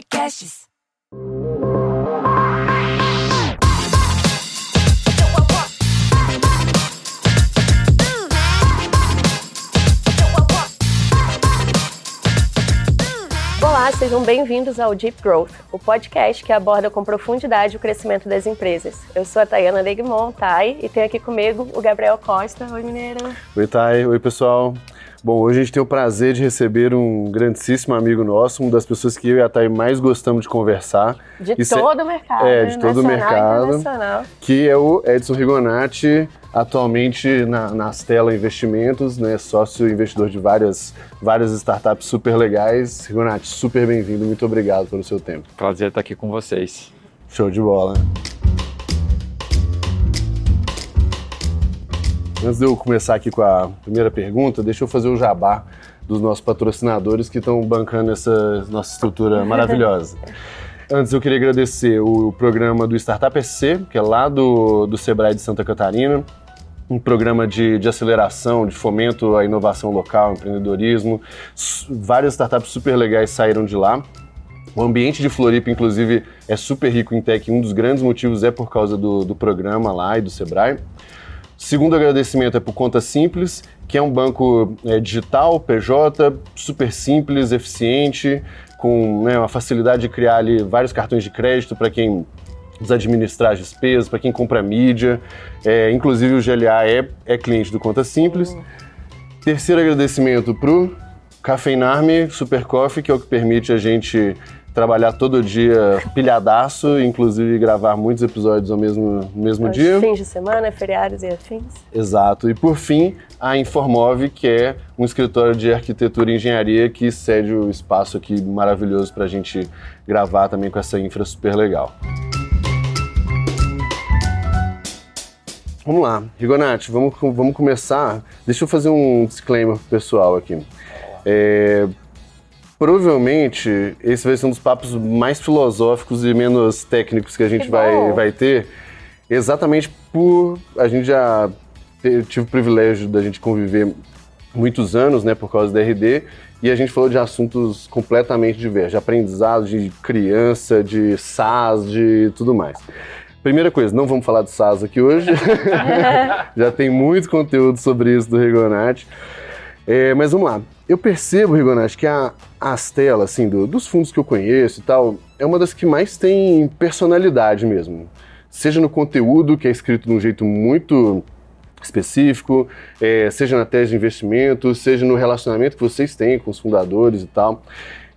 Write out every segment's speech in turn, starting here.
Podcasts. Olá, sejam bem-vindos ao Deep Growth, o podcast que aborda com profundidade o crescimento das empresas. Eu sou a Tayana Legmont, Thay, e tenho aqui comigo o Gabriel Costa. Oi, Mineiro. Oi, Thay. Oi, pessoal. Bom, hoje a gente tem o prazer de receber um grandíssimo amigo nosso, uma das pessoas que eu e a Thay mais gostamos de conversar. De Isso todo o mercado. É, de todo o nacional mercado. Que é o Edson Rigonati, atualmente na, na Stella Investimentos, né, sócio investidor de várias, várias startups super legais. Rigonati, super bem-vindo, muito obrigado pelo seu tempo. Prazer estar aqui com vocês. Show de bola. Antes de eu começar aqui com a primeira pergunta, deixa eu fazer o jabá dos nossos patrocinadores que estão bancando essa nossa estrutura maravilhosa. Antes eu queria agradecer o programa do Startup SC, que é lá do, do Sebrae de Santa Catarina, um programa de, de aceleração, de fomento à inovação local, empreendedorismo. Várias startups super legais saíram de lá. O ambiente de Floripa, inclusive, é super rico em tech. Um dos grandes motivos é por causa do, do programa lá e do Sebrae. Segundo agradecimento é por Conta Simples, que é um banco é, digital, PJ, super simples, eficiente, com né, uma facilidade de criar ali vários cartões de crédito para quem administrar as despesas, para quem compra mídia. É, inclusive o GLA é, é cliente do Conta Simples. Terceiro agradecimento pro Cafeinarme Super Coffee, que é o que permite a gente trabalhar todo dia pilhadaço, inclusive gravar muitos episódios ao mesmo, no mesmo dia. Fins de semana, feriados e afins. Exato. E por fim, a Informove, que é um escritório de arquitetura e engenharia que cede o espaço aqui maravilhoso para a gente gravar também com essa infra super legal. Vamos lá, Rigonati, vamos, vamos começar. Deixa eu fazer um disclaimer pro pessoal aqui. É, provavelmente esse vai ser um dos papos mais filosóficos e menos técnicos que a gente Que vai, vai ter, exatamente por a gente já tive o privilégio da gente conviver muitos anos, né, por causa da RD, e a gente falou de assuntos completamente diversos, de aprendizado, de criança, de SaaS, de tudo mais. Primeira coisa, não vamos falar de SaaS aqui hoje. Já tem muito conteúdo sobre isso do Rigonati. É, mas vamos lá. Eu percebo, Rigonati, que a Astela, assim, do- dos fundos que eu conheço e tal, é uma das que mais tem personalidade mesmo. Seja no conteúdo, que é escrito de um jeito muito específico, é, seja na tese de investimento, seja no relacionamento que vocês têm com os fundadores e tal.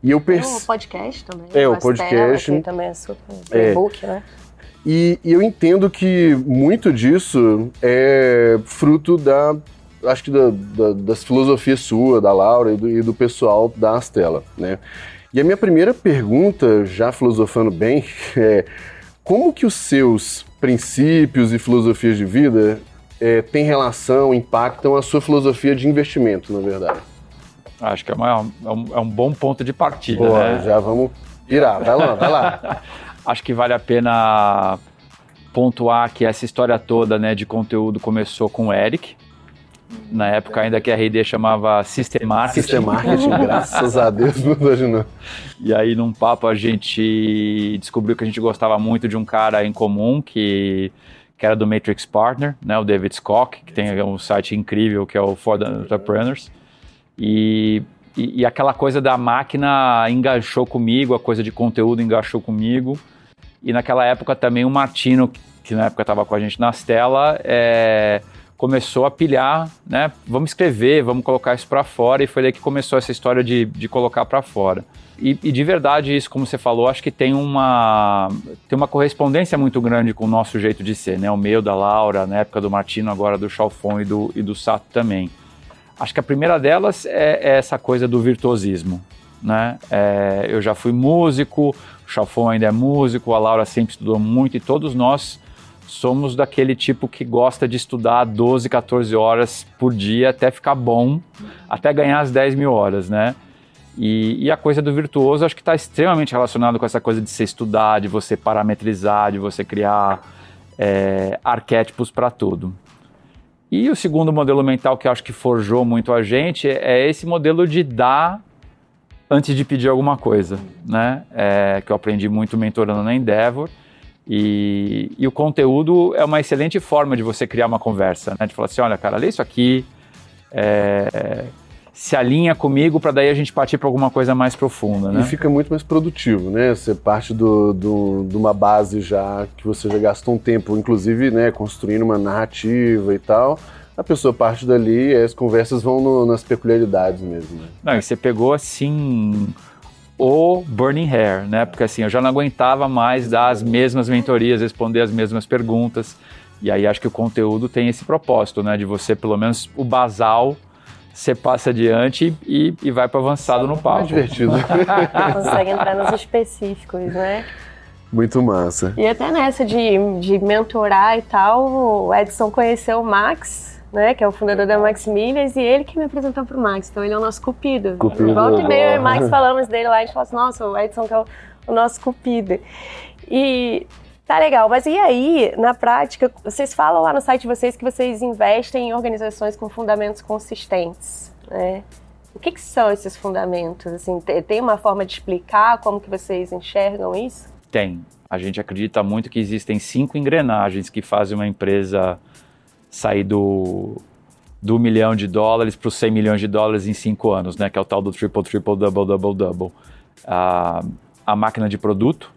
E eu Tem o percebo. podcast também. É, o Stella, podcast. que também é super É. e-book, né? E, e eu entendo que muito disso é fruto da, acho que da, da- das filosofias sua, da Laura e do, e do pessoal da Astela, né? E a minha primeira pergunta, já filosofando bem, é como que os seus princípios e filosofias de vida é, têm relação, impactam a sua filosofia de investimento, na verdade? Acho que é, uma- é um, é um bom ponto de partida, Boa, né? já vamos virar, vai lá, vai lá. Acho que vale a pena pontuar que essa história toda né, de conteúdo começou com o Eric, na época ainda que a R&D chamava System Marketing. System Marketing, graças a Deus, não imaginou. E aí, num papo, a gente descobriu que a gente gostava muito de um cara em comum que, que era do Matrix Partner, né, o David Scott, que tem um site incrível que é o For the Entrepreneurs. E, e, e aquela coisa da máquina enganchou comigo, a coisa de conteúdo enganchou comigo. E naquela época também o Martino, que na época estava com a gente na Stella, é, começou a pilhar, né? Vamos escrever, vamos colocar isso para fora. E foi daí que começou essa história de, de colocar para fora. E, e de verdade, isso, como você falou, acho que tem uma, tem uma correspondência muito grande com o nosso jeito de ser, né? O meu, da Laura, na época do Martino, agora do Chalfon e do, e do Sato também. Acho que a primeira delas é, é essa coisa do virtuosismo, né? É, eu já fui músico, o Chalfon ainda é músico, a Laura sempre estudou muito e todos nós somos daquele tipo que gosta de estudar 12, 14 horas por dia até ficar bom, até ganhar as 10 mil horas, né? E, e a coisa do virtuoso acho que está extremamente relacionado com essa coisa de você estudar, de você parametrizar, de você criar é, arquétipos para tudo. E o segundo modelo mental que acho que forjou muito a gente é esse modelo de dar antes de pedir alguma coisa, né? É, que eu aprendi muito mentorando na Endeavor. E, e, o conteúdo é uma excelente forma de você criar uma conversa, né? De falar assim, olha, cara, lê isso aqui, é, se alinha comigo para daí a gente partir para alguma coisa mais profunda, né? E fica muito mais produtivo, né? Você parte do, do, de uma base já que você já gastou um tempo, inclusive, né, construindo uma narrativa e tal a pessoa parte dali e as conversas vão no, nas peculiaridades mesmo. Né? Não, e você pegou assim o Burning Hair, né? Porque assim, eu já não aguentava mais dar as mesmas mentorias, responder as mesmas perguntas. E aí acho que o conteúdo tem esse propósito, né? De você, pelo menos, o basal, você passa adiante e, e vai para avançado no papo. É divertido. Consegue entrar nos específicos, né? Muito massa. E até nessa de, de mentorar e tal, o Edson conheceu o Max né, que é o fundador da Max Milhas, e ele que me apresentou para o Max, então ele é o nosso cupido. cupido Volta e meia, Max falamos dele lá, a gente fala assim, nossa, o Edson que é o, o nosso cupido. E Tá legal, mas e aí, na prática, vocês falam lá no site de vocês que vocês investem em organizações com fundamentos consistentes, né? O que, que são esses fundamentos? Assim, tem uma forma de explicar como que vocês enxergam isso? Tem. A gente acredita muito que existem cinco engrenagens que fazem uma empresa sair do, do milhão de dólares para os 100 milhões de dólares em cinco anos, né? Que é o tal do triple, triple, double, double, double. A, a máquina de produto,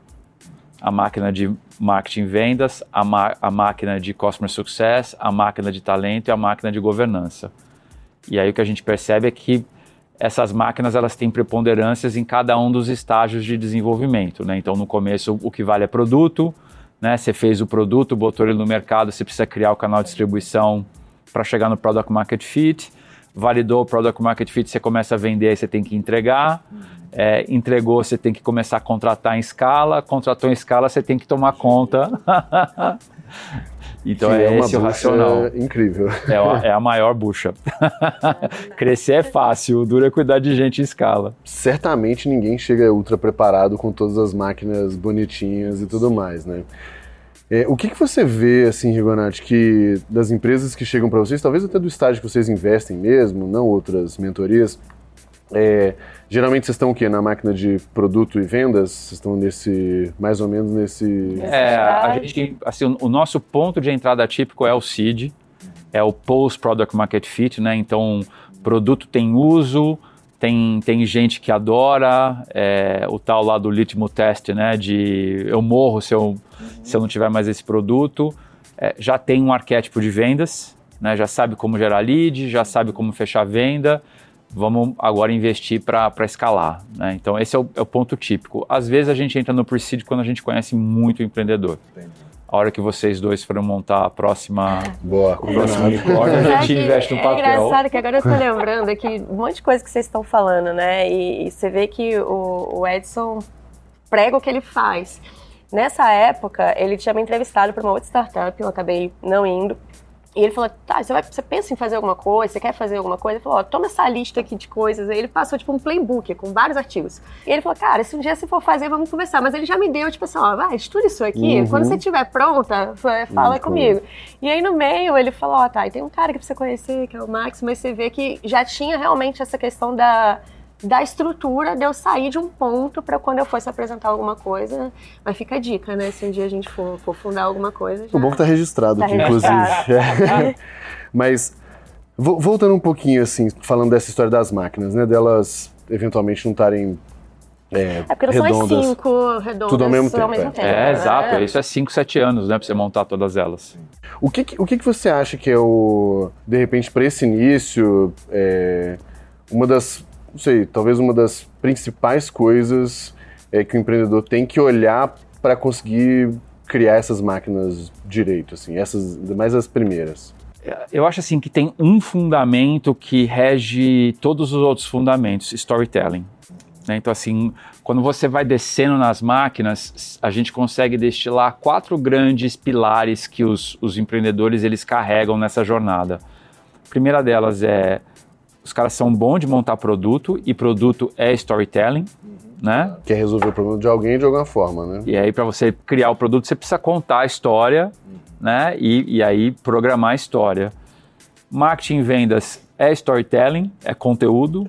a máquina de marketing e vendas, a, a máquina de customer success, a máquina de talento e a máquina de governança. E aí o que a gente percebe é que essas máquinas elas têm preponderâncias em cada um dos estágios de desenvolvimento, né? Então no começo o que vale é produto, né? Você fez o produto, botou ele no mercado, você precisa criar o canal de distribuição para chegar no Product Market Fit. Validou o Product Market Fit, você começa a vender, aí você tem que entregar. É, entregou, você tem que começar a contratar em escala. Contratou em escala, você tem que tomar conta. Então é, é esse o racional. Incrível. É a, é a maior bucha. Crescer é fácil, o duro é cuidar de gente em escala. Certamente ninguém chega ultra preparado com todas as máquinas bonitinhas e tudo mais, né? É, o que, que você vê, assim, Rigonati, que das empresas que chegam para vocês, talvez até do estágio que vocês investem mesmo, não outras mentorias, é, geralmente vocês estão o quê? Na máquina de produto e vendas? Vocês estão nesse, mais ou menos nesse... É, a gente, assim, o nosso ponto de entrada típico é o seed, é o Post Product Market Fit, né? Então, produto tem uso, tem, tem gente que adora, é, o tal lá do litmus test, né? De eu morro se eu, uhum. se eu não tiver mais esse produto. É, já tem um arquétipo de vendas, né? Já sabe como gerar lead, já sabe como fechar venda vamos agora investir para escalar. Né? Então, esse é o, é o, ponto típico. Às vezes a gente entra no pre-seed quando a gente conhece muito o empreendedor. Entendi. A hora que vocês dois forem montar a próxima, Boa, o próximo unicórnio, a gente investe no papel. É engraçado que agora eu estou lembrando aqui um monte de coisa que vocês estão falando, né? E, e você vê que o, o Edson prega o que ele faz. Nessa época, ele tinha me entrevistado para uma outra startup, eu acabei não indo. E ele falou, tá, você, vai, você pensa em fazer alguma coisa, você quer fazer alguma coisa? Ele falou, ó, toma essa lista aqui de coisas. Aí ele passou, tipo, um playbook com vários artigos. E ele falou, cara, se um dia você for fazer, vamos conversar. Mas ele já me deu, tipo assim, ó, vai, estuda isso aqui. Uhum. Quando você estiver pronta, fala uhum. comigo. E aí, no meio, ele falou, ó, tá, e tem um cara que precisa conhecer, que é o Max, mas você vê que já tinha realmente essa questão da da estrutura de eu sair de um ponto para quando eu fosse apresentar alguma coisa. Mas fica a dica, né? Se um dia a gente for, for fundar alguma coisa. Já... O bom que tá registrado tá aqui, registrado. inclusive. Mas voltando um pouquinho, assim, falando dessa história das máquinas, né? Delas eventualmente não estarem é, é porque não redondas, são as cinco redondas tudo ao mesmo tempo. Ao mesmo é. tempo é, né? exato. Isso é cinco, sete anos, né? Pra você montar todas elas. O que, o que, que você acha que é o, de repente, para esse início, é, uma das não sei, talvez uma das principais coisas é que o empreendedor tem que olhar para conseguir criar essas máquinas direito, assim, essas mais as primeiras. Eu acho assim que tem um fundamento que rege todos os outros fundamentos, storytelling. Né? Então assim, quando você vai descendo nas máquinas, a gente consegue destilar quatro grandes pilares que os, os empreendedores eles carregam nessa jornada. A primeira delas é os caras são bons de montar produto e produto é storytelling, uhum. né? Quer resolver o problema de alguém de alguma forma, né? E aí para você criar o produto você precisa contar a história, uhum. né? E, e aí programar a história. Marketing e vendas é storytelling, é conteúdo.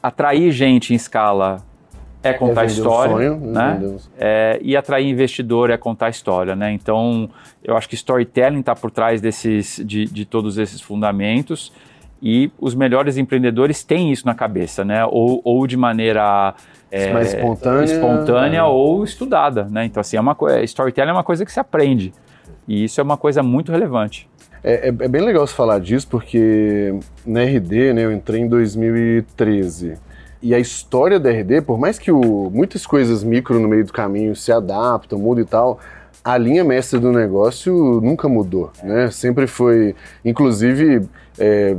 atrair gente em escala é contar é história, sonho, né? É, e atrair investidor é contar história, né? Então, eu acho que storytelling está por trás desses, de, de, todos esses fundamentos e os melhores empreendedores têm isso na cabeça, né? Ou, ou de maneira é, mais espontânea, espontânea ou estudada, né? Então, assim, é uma storytelling é uma coisa que se aprende e isso é uma coisa muito relevante. É, é, é bem legal você falar disso porque na RD, né? Eu entrei em 2013 e a história da RD, por mais que o, muitas coisas micro no meio do caminho se adaptam, mudam e tal, a linha mestre do negócio nunca mudou, né? Sempre foi, inclusive, é,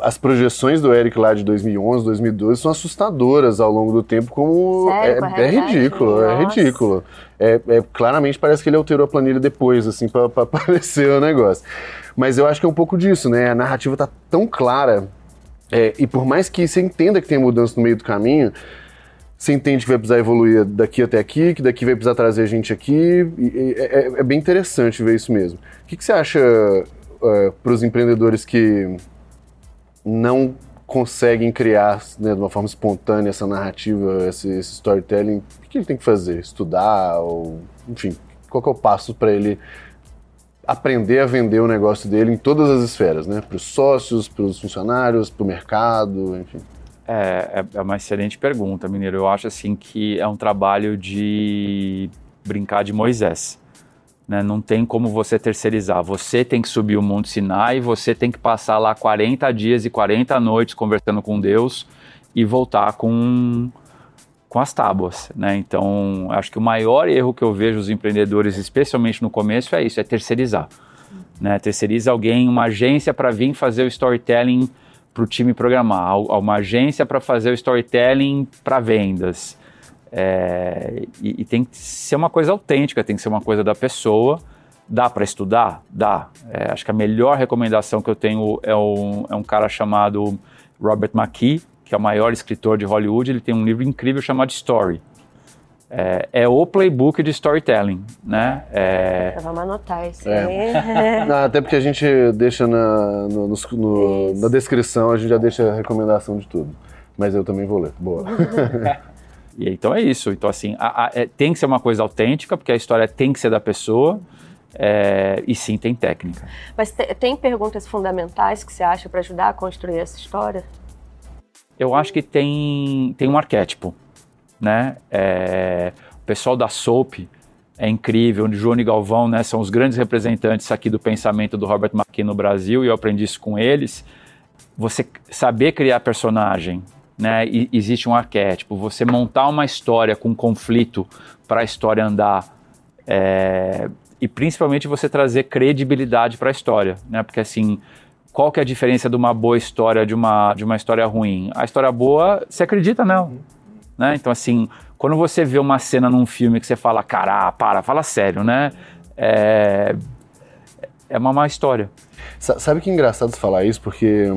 as projeções do Eric lá de 2011, 2012 são assustadoras ao longo do tempo, como Sério, é, é, ridículo, é ridículo. É, é, claramente parece que ele alterou a planilha depois, assim, para aparecer o negócio. Mas eu acho que é um pouco disso, né? A narrativa tá tão clara é, e por mais que você entenda que tem mudança no meio do caminho, você entende que vai precisar evoluir daqui até aqui, que daqui vai precisar trazer a gente aqui. É, é, é, bem interessante ver isso mesmo. O que, que você acha uh, para os empreendedores que não conseguem criar né, de uma forma espontânea essa narrativa, esse, esse storytelling? O que ele tem que fazer? Estudar? Ou, enfim, qual é o passo para ele aprender a vender o negócio dele em todas as esferas, né? Para os sócios, para os funcionários, para o mercado, enfim. É, é, é uma excelente pergunta, Mineiro. Eu acho assim que é um trabalho de brincar de Moisés. Né? Não tem como você terceirizar. Você tem que subir o Monte Sinai, você tem que passar lá 40 dias e 40 noites conversando com Deus e voltar com com as tábuas, né? Então, acho que o maior erro que eu vejo os empreendedores, especialmente no começo, é isso, é terceirizar. Né? Terceiriza alguém, uma agência para vir fazer o storytelling para o time programar, uma agência para fazer o storytelling para vendas. É, e, e, tem que ser uma coisa autêntica, tem que ser uma coisa da pessoa. Dá para estudar? Dá. É, acho que a melhor recomendação que eu tenho é um, é um cara chamado Robert McKee, que é o maior escritor de Hollywood, ele tem um livro incrível chamado Story. É, é o playbook de storytelling, né? É... Vamos anotar isso é. Não, até porque a gente deixa na, no, no, na descrição, a gente já deixa a recomendação de tudo. Mas eu também vou ler. Boa. e então é isso. Então, assim, a, a, é, tem que ser uma coisa autêntica, porque a história tem que ser da pessoa. É, e sim, tem técnica. Mas te, tem perguntas fundamentais que você acha para ajudar a construir essa história? eu acho que tem, tem um arquétipo, né? É, o pessoal da Soap é incrível, o e Galvão, né, são os grandes representantes aqui do pensamento do Robert McKee no Brasil e eu aprendi isso com eles. Você saber criar personagem, né? E, existe um arquétipo. Você montar uma história com conflito para a história andar é, e principalmente você trazer credibilidade para a história, né? Porque assim qual que é a diferença de uma boa história de uma, de uma história ruim? A história boa, você acredita não. Né? Então, assim, quando você vê uma cena num filme que você fala, cara, para, fala sério, né? É, é uma má história. Sabe que é engraçado falar isso, porque...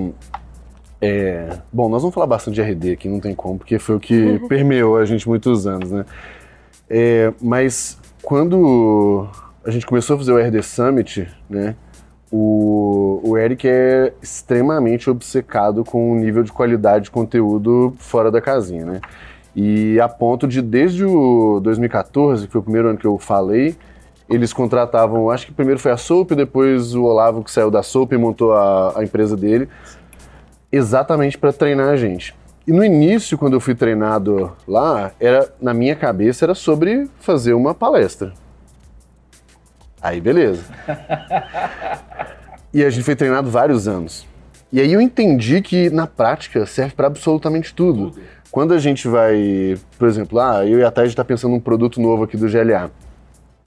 É, bom, nós vamos falar bastante de RD aqui, não tem como, porque foi o que permeou a gente muitos anos, né? É, mas quando a gente começou a fazer o RD Summit, né? O, o Eric é extremamente obcecado com o nível de qualidade de conteúdo fora da casinha, né? E a ponto de, desde o 2014, que foi o primeiro ano que eu falei, eles contratavam, acho que primeiro foi a Soap, depois o Olavo que saiu da Soap e montou a, a empresa dele, exatamente para treinar a gente. E no início, quando eu fui treinado lá, era na minha cabeça era sobre fazer uma palestra. Aí beleza. e a gente foi treinado vários anos. E aí eu entendi que na prática serve para absolutamente tudo. Quando a gente vai, por exemplo, ah, eu e a Thay está pensando num produto novo aqui do GLA.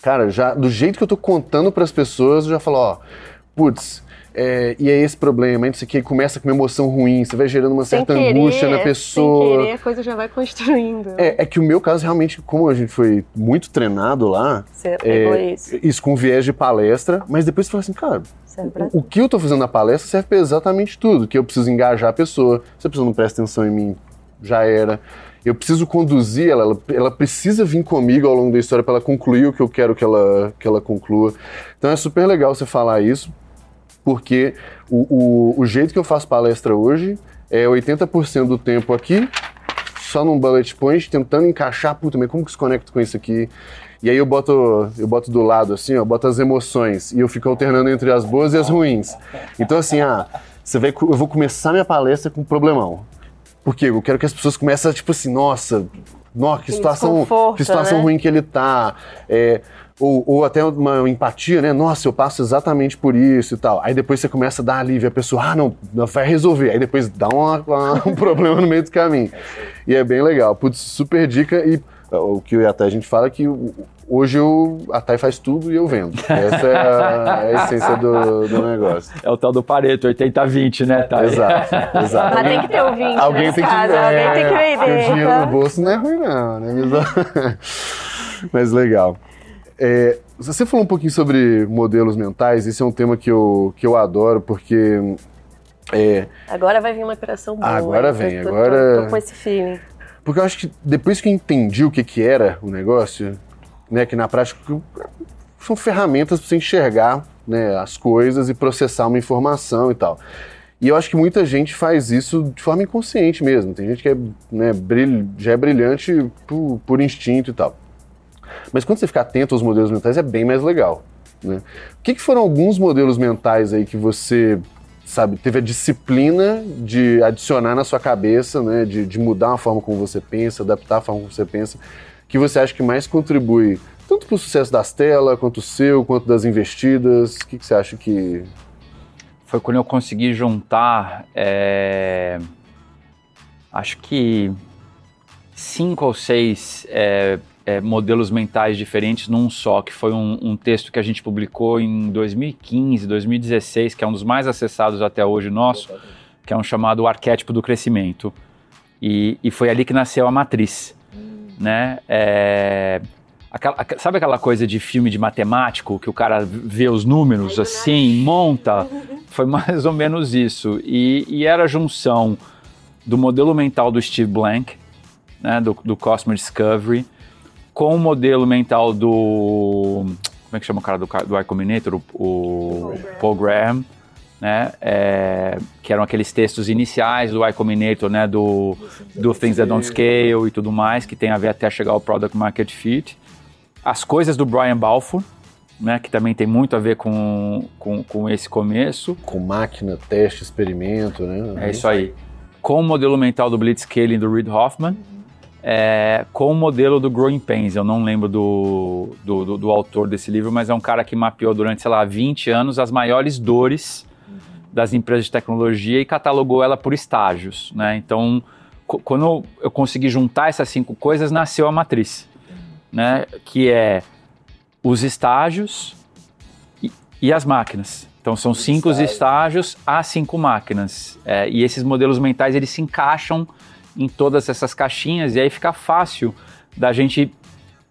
Cara, já do jeito que eu tô contando para as pessoas, eu já falo, ó, putz, é, e é esse problema, não sei o que, começa com uma emoção ruim, você vai gerando uma sem certa querer, angústia na pessoa. Sem querer, a coisa já vai construindo. É, é, que o meu caso, realmente, como a gente foi muito treinado lá, você é, isso. isso com viés de palestra, mas depois você fala assim, cara, o, o que eu tô fazendo na palestra serve para exatamente tudo, que eu preciso engajar a pessoa, se a pessoa não presta atenção em mim, já era. Eu preciso conduzir ela, ela, ela precisa vir comigo ao longo da história para ela concluir o que eu quero que ela, que ela conclua. Então é super legal você falar isso porque o, o, o jeito que eu faço palestra hoje é 80% do tempo aqui só num bullet point, tentando encaixar, puta, mas como que se conecta com isso aqui? E aí eu boto, eu boto do lado assim, ó, boto as emoções e eu fico alternando entre as boas e as ruins. Então assim, ah, você vai, eu vou começar minha palestra com um problemão. Porque eu quero que as pessoas comecem a, tipo assim, nossa, nossa que situação, que situação né? ruim que ele tá. É, ou, ou, até uma empatia, né? Nossa, eu passo exatamente por isso e tal. Aí depois você começa a dar alívio, a pessoa, ah, não, não vai resolver. Aí depois dá uma, uma, um problema no meio do caminho. E é bem legal. Putz, super dica. E o que até a gente fala é que hoje eu, a Thay faz tudo e eu vendo. Essa é a, é a essência do, do, negócio. É o tal do Pareto, 80-20, né, Thay? Exato, exato. Mas tem que ter o 20 alguém tem que, casa, é, alguém tem que vender. O dinheiro no bolso não é ruim não, né? Mas legal. É, você falou um pouquinho sobre modelos mentais, esse é um tema que eu, que eu adoro, porque. É, agora vai vir uma operação boa. Agora vem, tô, agora. Tô, tô, com esse feeling. Porque eu acho que depois que eu entendi o que, que era o negócio, né, que na prática são ferramentas para você enxergar né, as coisas e processar uma informação e tal. E eu acho que muita gente faz isso de forma inconsciente mesmo. Tem gente que é, né, brilh, já é brilhante por, por instinto e tal. Mas quando você fica atento aos modelos mentais, é bem mais legal. Né? O que, que foram alguns modelos mentais aí que você sabe, teve a disciplina de adicionar na sua cabeça, né, de, de, mudar a forma como você pensa, adaptar a forma como você pensa, que você acha que mais contribui tanto para o sucesso das telas, quanto o seu, quanto das investidas? O que, que você acha que... Foi quando eu consegui juntar, é... acho que cinco ou seis é, é, modelos mentais diferentes num só, que foi um, um, texto que a gente publicou em 2015, 2016, que é um dos mais acessados até hoje nosso, que é um chamado Arquétipo do Crescimento. E, e foi ali que nasceu a matriz. Né? É, aquela, sabe aquela coisa de filme de matemático, que o cara vê os números assim, monta? Foi mais ou menos isso. E, e era a junção do modelo mental do Steve Blank, né, do, do Cosmo Discovery, com o modelo mental do. Como é que chama o cara do, do? O, o Paul Graham. Né, é, que eram aqueles textos iniciais do I Combinator, né, do, do Things That Don't Scale e tudo mais, que tem a ver até chegar ao Product Market Fit. As coisas do Brian Balfour, né, que também tem muito a ver com, com, com esse começo. Com máquina, teste, experimento, né? É isso aí. Com o modelo mental do Blitzscaling do Reid Hoffman é, com o modelo do Growing Pains. Eu não lembro do, do, do, do, autor desse livro, mas é um cara que mapeou durante, sei lá, 20 anos as maiores dores das empresas de tecnologia e catalogou ela por estágios. Né? Então, quando eu consegui juntar essas cinco coisas, nasceu a matriz, né? que é os estágios e, e as máquinas. Então são cinco estágios a cinco máquinas. É, e esses modelos mentais eles se encaixam em todas essas caixinhas e aí fica fácil da gente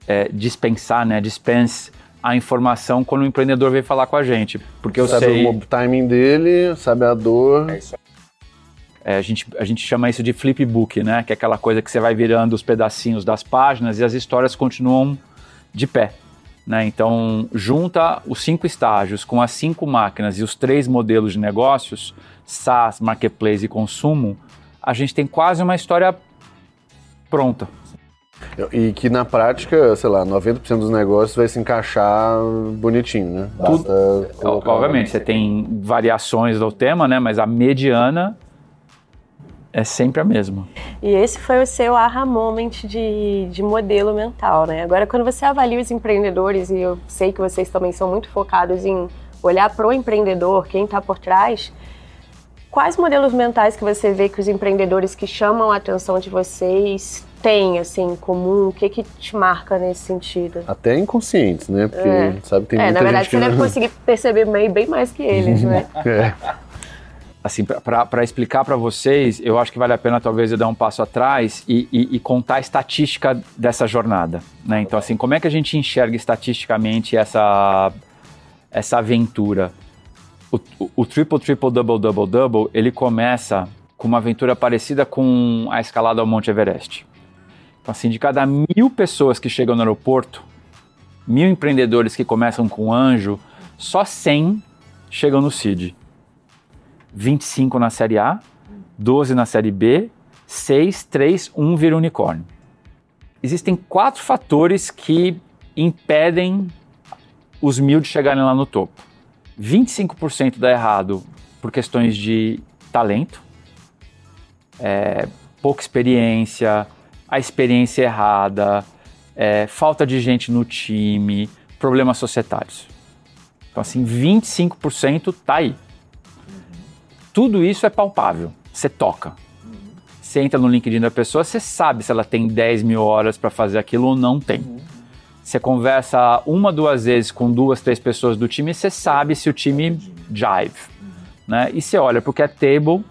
é, dispensar, né, dispense a informação quando o empreendedor vem falar com a gente, porque eu sabe sei o timing dele, sabe a dor. É isso. É, a, gente, a gente chama isso de flipbook, né? Que é aquela coisa que você vai virando os pedacinhos das páginas e as histórias continuam de pé. Né? Então, junta os cinco estágios com as cinco máquinas e os três modelos de negócios, SaaS, Marketplace e consumo, a gente tem quase uma história pronta. E que na prática, sei lá, 90% dos negócios vai se encaixar bonitinho, né? Basta Tudo, obviamente, você tem variações do tema, né? Mas a mediana é sempre a mesma. E esse foi o seu aha moment de, de modelo mental, né? Agora, quando você avalia os empreendedores, e eu sei que vocês também são muito focados em olhar para o empreendedor, quem está por trás, Quais modelos mentais que você vê que os empreendedores que chamam a atenção de vocês têm, assim, em comum? O que que te marca nesse sentido? Até inconscientes, né? Porque, é. sabe, tem é, muita na verdade, gente você deve conseguir perceber bem, bem mais que eles, né? é. Assim, para explicar para vocês, eu acho que vale a pena talvez eu dar um passo atrás e, e, e contar a estatística dessa jornada. Né? Então, assim, como é que a gente enxerga estatisticamente essa, essa aventura? o, o, triple, triple, double, double, double, ele começa com uma aventura parecida com a escalada ao Monte Everest. Então, assim, de cada mil pessoas que chegam no aeroporto, mil empreendedores que começam com anjo, só 100 chegam no CID. 25 na série A, 12 na série B, 6, 3, 1 vira unicórnio. Existem quatro fatores que impedem os mil de chegarem lá no topo. 25% dá errado por questões de talento, é, pouca experiência, a experiência errada, é, falta de gente no time, problemas societários. Então, assim, 25% tá aí. Tudo isso é palpável, você toca. Você entra no LinkedIn da pessoa, você sabe se ela tem 10 mil horas para fazer aquilo ou não tem. Você conversa uma, duas vezes com duas, três pessoas do time, você sabe se o time jive. Né? E você olha o cap table,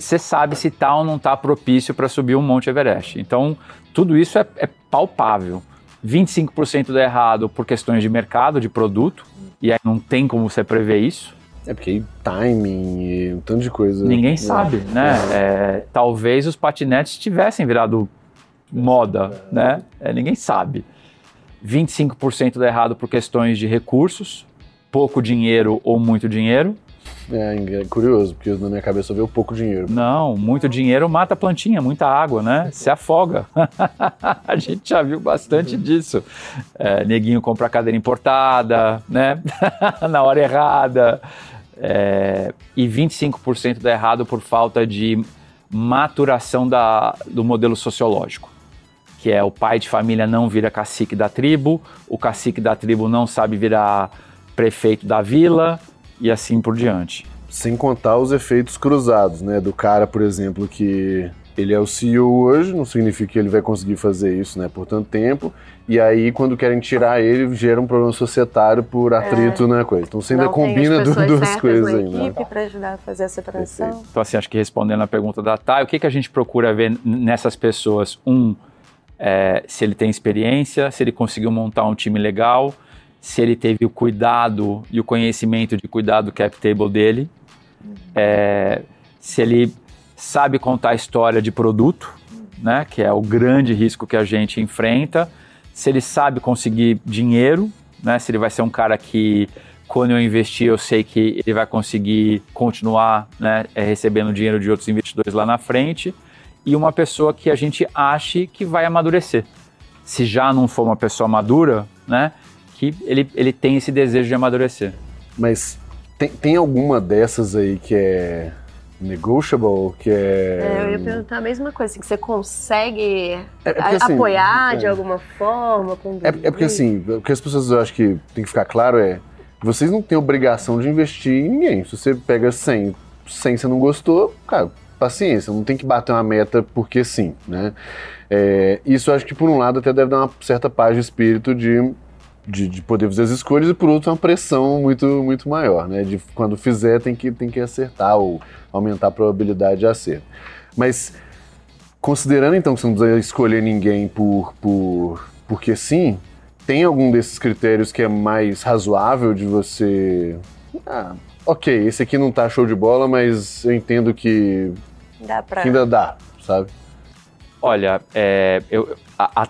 você sabe se está ou não está propício para subir um Monte Everest. Então, tudo isso é, é palpável. 25% dá errado por questões de mercado, de produto, e aí não tem como você prever isso. É porque timing e um tanto de coisa. Ninguém sabe, né? É, talvez os patinetes tivessem virado moda, né? É, ninguém sabe. 25% dá errado por questões de recursos, pouco dinheiro ou muito dinheiro. É, é curioso, porque na minha cabeça veio pouco dinheiro. Não, muito dinheiro mata a plantinha, muita água, né? Se afoga. a gente já viu bastante disso. É, neguinho compra cadeira importada, né? na hora errada. É, e 25% dá errado por falta de maturação da, do modelo sociológico que é o pai de família não vira cacique da tribo, o cacique da tribo não sabe virar prefeito da vila e assim por diante. Sem contar os efeitos cruzados, né? Do cara, por exemplo, que ele é o CEO hoje, não significa que ele vai conseguir fazer isso, né, por tanto tempo. E aí, quando querem tirar ele, gera um problema societário por atrito é. na coisa. Então você ainda não combina duas coisas ainda. Né? equipe para ajudar a fazer a separação. Perfeito. Então, assim, acho que respondendo a pergunta da Thay, o que, que a gente procura ver nessas pessoas? Um, é, se ele tem experiência, se ele conseguiu montar um time legal, se ele teve o cuidado e o conhecimento de cuidar do cap table dele, é, se ele sabe contar a história de produto, né, que é o grande risco que a gente enfrenta, se ele sabe conseguir dinheiro, né, se ele vai ser um cara que quando eu investir eu sei que ele vai conseguir continuar né, é, recebendo dinheiro de outros investidores lá na frente e uma pessoa que a gente ache que vai amadurecer. Se já não for uma pessoa madura, né, que ele, ele tem esse desejo de amadurecer. Mas tem, tem alguma dessas aí que é negotiable, que é... é... Eu ia perguntar a mesma coisa, assim, que você consegue é, é assim, apoiar é, de alguma forma? É, é, porque assim, o que as pessoas eu acho que tem que ficar claro é vocês não têm obrigação de investir em ninguém. Se você pega 100, 100 você não gostou, cara, paciência, não tem que bater uma meta porque sim, né? É, isso acho que por um lado até deve dar uma certa paz de espírito de, de, de, poder fazer as escolhas e por outro uma pressão muito, muito maior, né? De quando fizer tem que, tem que acertar ou aumentar a probabilidade de acerto. Mas considerando então que você não precisa escolher ninguém por, por porque sim, tem algum desses critérios que é mais razoável de você ah, ok, esse aqui não tá show de bola, mas eu entendo que Dá pra... Que ainda dá, sabe? Olha, é, eu, a, a,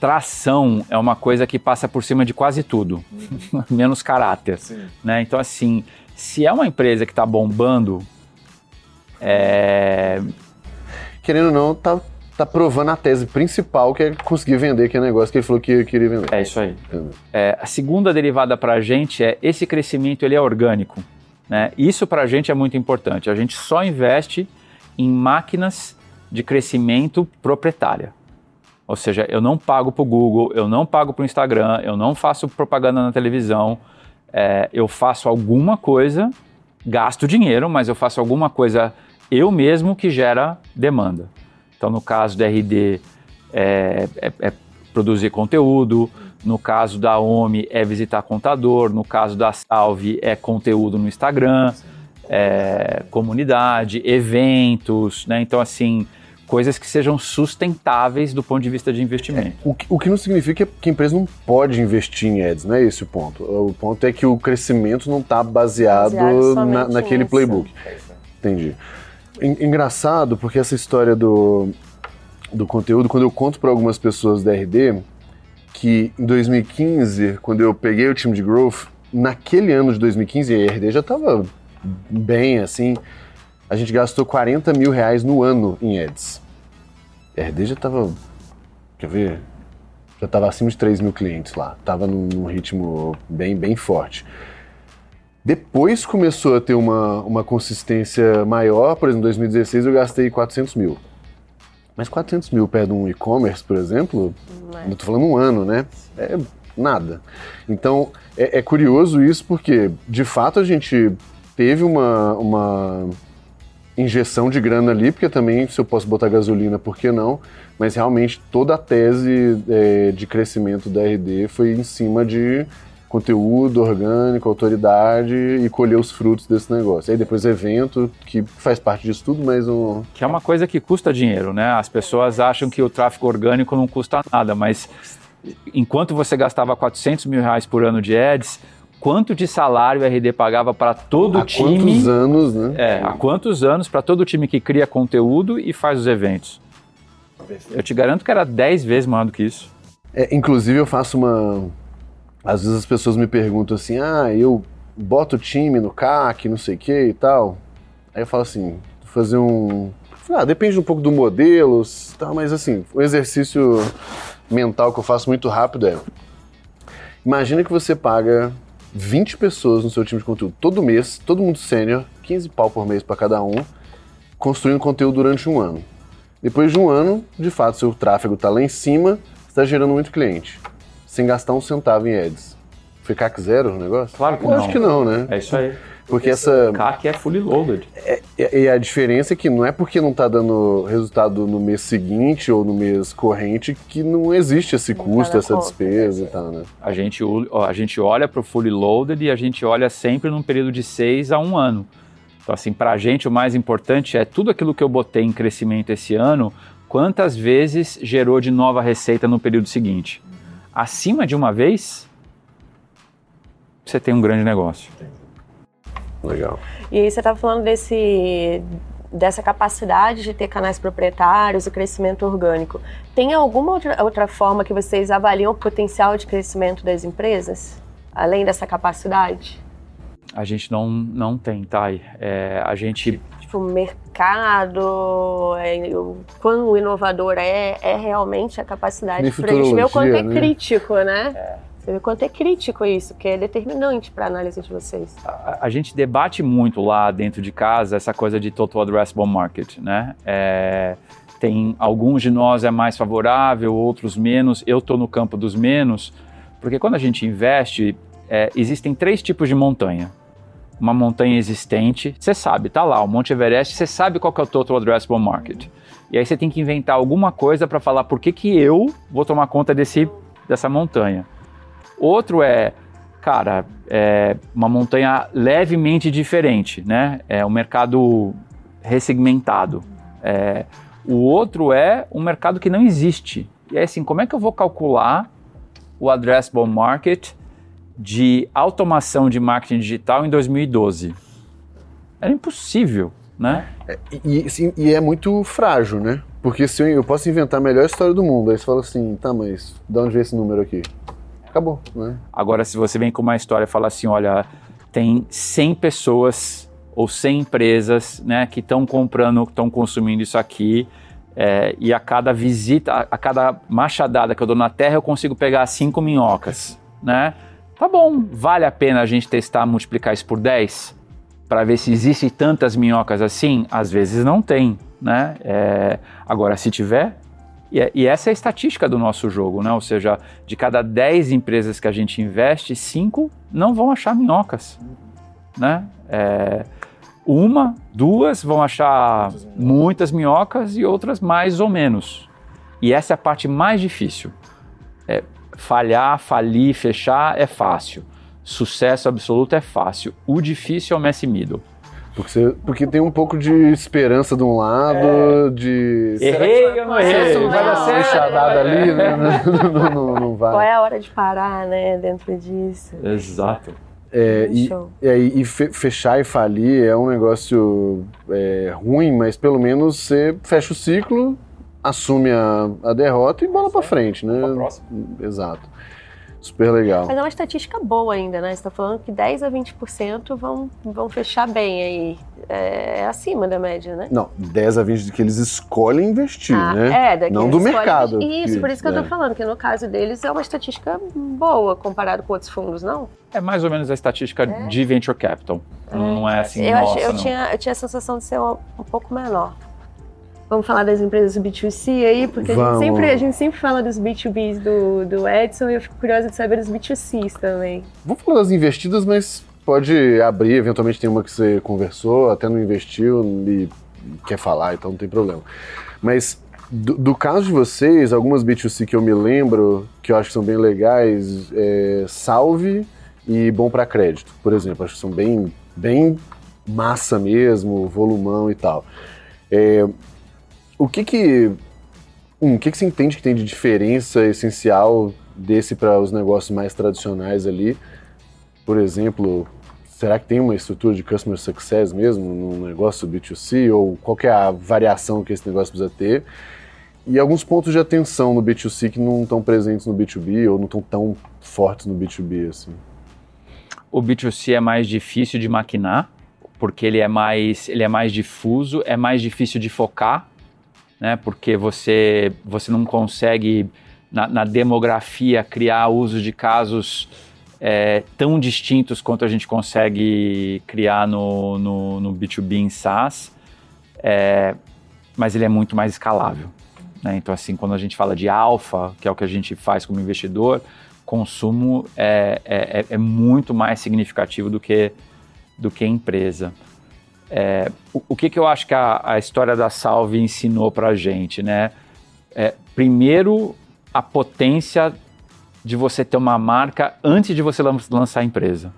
tração é uma coisa que passa por cima de quase tudo, menos caráter. Né? Então, assim, se é uma empresa que está bombando, é... querendo ou não, tá, tá provando a tese principal que é conseguir vender aquele negócio que ele falou que queria vender. É isso aí. É, a segunda derivada para a gente é esse crescimento ele é orgânico. Né? Isso para a gente é muito importante. A gente só investe em máquinas de crescimento proprietária. Ou seja, eu não pago para o Google, eu não pago para o Instagram, eu não faço propaganda na televisão, é, eu faço alguma coisa, gasto dinheiro, mas eu faço alguma coisa eu mesmo que gera demanda. Então, no caso da RD, é, é, é produzir conteúdo, no caso da OMI, é visitar contador, no caso da Salve, é conteúdo no Instagram é, comunidade, eventos, né? Então, assim, coisas que sejam sustentáveis do ponto de vista de investimento. O que, o que não significa que a empresa não pode investir em ads, não é esse o ponto. O ponto é que o crescimento não está baseado, baseado na, naquele nisso. playbook. Entendi. Engraçado, porque essa história do, do conteúdo, quando eu conto para algumas pessoas da RD, que em 2015, quando eu peguei o time de growth, naquele ano de 2015, a RD já estava bem assim. A gente gastou 40 mil reais no ano em ads. A RD já estava, quer ver? Já estava acima de 3 mil clientes lá. Estava num, num ritmo bem, bem forte. Depois começou a ter uma, uma consistência maior, por exemplo, em 2016 eu gastei 400 mil. Mas 400 mil perto de um e-commerce, por exemplo, Não é? tô falando um ano, né? É nada. Então, é, é curioso isso porque, de fato, a gente teve uma, uma injeção de grana ali, porque também, se eu posso botar gasolina, por que não? Mas realmente toda a tese é, de crescimento da RD foi em cima de conteúdo orgânico, autoridade e colher os frutos desse negócio. Aí depois evento, que faz parte disso tudo, mas um... Que é uma coisa que custa dinheiro, né? As pessoas acham que o tráfego orgânico não custa nada, mas enquanto você gastava 400 mil reais por ano de ads, quanto de salário a RD pagava para todo há o time? quantos anos, né? É, há quantos anos para todo o time que cria conteúdo e faz os eventos? Eu te garanto que era 10 vezes maior do que isso. É, inclusive eu faço uma. Às vezes as pessoas me perguntam assim, ah, eu boto o time no CAC, não sei o que e tal. Aí eu falo assim, fazer um. Ah, depende um pouco do modelo, tal, mas assim, o exercício mental que eu faço muito rápido é. Imagina que você paga 20 pessoas no seu time de conteúdo todo mês, todo mundo sênior, 15 pau por mês para cada um, construindo conteúdo durante um ano. Depois de um ano, de fato, seu tráfego está lá em cima, está gerando muito cliente, sem gastar um centavo em ads. Foi CAC zero o negócio? Claro que Eu não. acho que não, né? É isso aí. Porque essa. CAC é fully loaded. E, e a diferença é que não é porque não está dando resultado no mês seguinte ou no mês corrente que não existe esse Não tá custo, essa conta. despesa e tal, né? A gente, a gente olha para o fully loaded e a gente olha sempre num período de 6 a 1 ano. Então, assim, para a gente o mais importante é tudo aquilo que eu botei em crescimento esse ano, quantas vezes gerou de nova receita no período seguinte. Acima de uma vez, você tem um grande negócio. Legal. E aí você estava falando desse, dessa capacidade de ter canais proprietários e crescimento orgânico. Tem alguma outra, outra forma que vocês avaliam o potencial de crescimento das empresas? Além dessa capacidade? A gente não, não tem, Thay. É, a gente Tipo, mercado, é, o quão inovador é, é realmente a capacidade. Gente ver o quanto é né? crítico, né? Você vê quanto é crítico isso, que é determinante para a análise de vocês. a, a gente debate muito lá dentro de casa essa coisa de total addressable market, né? É, tem alguns de nós é mais favorável, outros menos. Eu estou no campo dos menos, porque quando a gente investe, é, existem três tipos de montanha. Uma montanha existente, você sabe, tá lá, o Monte Everest, você sabe qual que é o total addressable market. E aí você tem que inventar alguma coisa para falar por que, que eu vou tomar conta desse, dessa montanha. Outro é, cara, é uma montanha levemente diferente, né? É um mercado ressegmentado. É, o outro é um mercado que não existe. E é assim, como é que eu vou calcular o addressable market de automação de marketing digital em 2012? Era impossível, né? E, sim, e é muito frágil, né? Porque se eu, eu posso inventar a melhor história do mundo, aí você fala assim, tá, mas de onde vem esse número aqui? Acabou, né? Agora, se você vem com uma história e fala assim, olha, tem 100 pessoas ou 100 empresas né, que estão comprando, estão consumindo isso aqui, é, e a cada visita, a, a cada machadada que eu dou na terra, eu consigo pegar cinco minhocas, né? Tá bom, vale a pena a gente testar multiplicar isso por 10 para ver se existem tantas minhocas assim? Às vezes não tem, né? É, agora, se tiver, e, é- e essa é a estatística do nosso jogo, né? Ou seja, de cada 10 empresas que a gente investe, 5 não vão achar minhocas, né? É, uma, duas vão achar muitas minhocas e outras mais ou menos. E essa é a parte mais difícil. É, falhar, falir, fechar é fácil. Sucesso absoluto é fácil. O difícil é o Messi Middle. Porque, você- porque tem um pouco de esperança de um lado, de. Errei ou não errei? Vai Vai dar certo? enxadada ali, né? Não, não, não, não vai. Qual é a hora de parar, né, dentro disso? Exato. É, e, Show. e e fechar e falir é um negócio é, ruim, mas pelo menos você fecha o ciclo, assume a, a derrota e bola pra frente, né? Pra próxima. Exato. Super legal. Mas é uma estatística boa ainda, né? Você está falando que 10 a 20% vão, vão fechar bem aí. É, é acima da média, né? Não, 10 a 20% que eles escolhem investir, Ah, né? É, daqui Não do escolhem- mercado, Isso, que- por isso que eu é. tô falando, que no caso deles é uma estatística boa comparado com outros fundos, não? É mais ou menos a estatística de venture capital. Não, não é assim, eu, nossa, achei- eu, não. tinha, eu tinha a sensação de ser um, um pouco menor. Vamos falar das empresas B2C aí, porque a gente, sempre, a gente sempre fala dos B2Bs do, do Edson e eu fico curiosa de saber dos B2Cs também. Vamos falar das investidas, mas pode abrir, eventualmente tem uma que você conversou, até não investiu e quer falar, então não tem problema. Mas do, do caso de vocês, algumas B2C que eu me lembro, que eu acho que são bem legais, é Salve e Bom para Crédito, por exemplo. Acho que são bem, bem massa mesmo, volumão e tal. É, o que que... Um, o que, que você entende que tem de diferença essencial desse para os negócios mais tradicionais ali? Por exemplo, será que tem uma estrutura de customer success mesmo no negócio B2C? Ou qual é a variação que esse negócio precisa ter? E alguns pontos de atenção no B2C que não estão presentes no B2B ou não estão tão fortes no B2B, assim. O B2C é mais difícil de maquinar, porque ele é mais, ele é mais difuso, é mais difícil de focar, né? Porque você, você não consegue, na, na demografia, criar usos de casos é, tão distintos quanto a gente consegue criar no, no, no B2B em SaaS, é, mas ele é muito mais escalável. Né? Então, assim, quando a gente fala de alfa, que é o que a gente faz como investidor, consumo é, é, é muito mais significativo do que, do que empresa. É, o, o que, que eu acho que a, a história da Salve ensinou para a gente? Né? É, primeiro, a potência de você ter uma marca antes de você lan- lançar a empresa.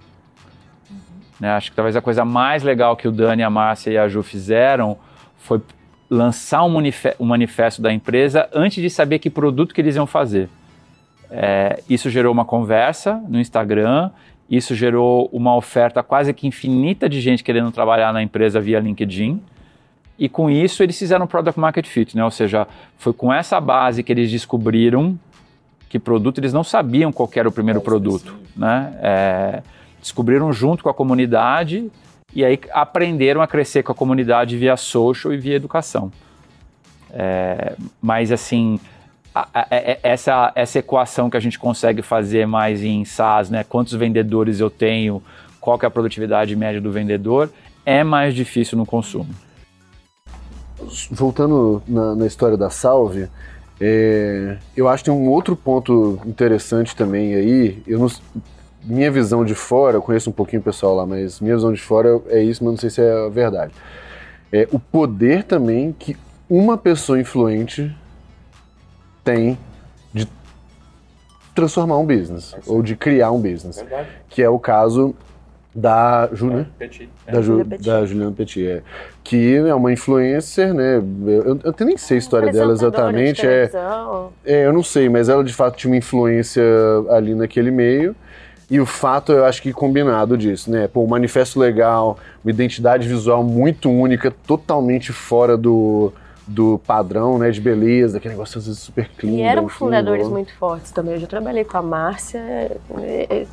Né? Acho que talvez a coisa mais legal que o Dani, a Márcia e a Ju fizeram foi lançar um, um manifesto da empresa antes de saber que produto que eles iam fazer. É, isso gerou uma conversa no Instagram, isso gerou uma oferta quase que infinita de gente querendo trabalhar na empresa via LinkedIn. E com isso eles fizeram Product Market Fit, né? ou seja, foi com essa base que eles descobriram que produto eles não sabiam qual era o primeiro produto. Né? É, descobriram junto com a comunidade e aí aprenderam a crescer com a comunidade via social e via educação. É, mas assim, essa, essa equação que a gente consegue fazer mais em SaaS, né? Quantos vendedores eu tenho, qual que é a produtividade média do vendedor, é mais difícil no consumo. Voltando na, na história da Salve, é, eu acho que tem um outro ponto interessante também aí. Eu não, minha visão de fora, eu conheço um pouquinho o pessoal lá, mas minha visão de fora é isso, mas não sei se é a verdade. É o poder também que uma pessoa influente tem de transformar um business ou de criar um business, que é o caso da Ju, né? da, Ju, Petit. da Juliana Petit, é. que é uma influencer, né? Eu, eu até nem sei a história dela Apresentadora de exatamente, é, é, eu não sei, mas ela de fato tinha uma influência ali naquele meio. E o fato, eu acho que combinado disso, né? Pô, um manifesto legal, uma identidade visual muito única, totalmente fora do, do padrão, né? De beleza, aquele negócio às vezes super clean. E eram branquinho, fundadores muito fortes também. Eu já trabalhei com a Márcia. É, é-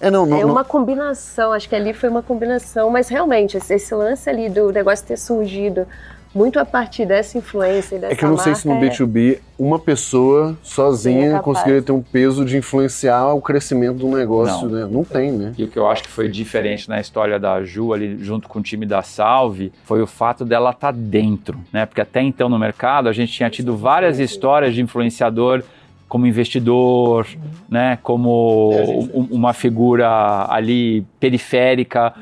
É, não, não, é não- uma combinação, acho que ali foi uma combinação, mas realmente, esse lance ali do negócio ter surgido muito a partir dessa influência e dessa É que eu não sei se no marca, é- B2B uma pessoa sozinha é conseguiria ter um peso de influenciar o crescimento do negócio, Não. né? Não tem, né? E o que eu acho que foi diferente na história da Ju, ali junto com o time da Salve, foi o fato dela estar dentro, né? Porque até então no mercado a gente tinha tido várias histórias de influenciador como investidor, né? Como um- uma figura ali periférica.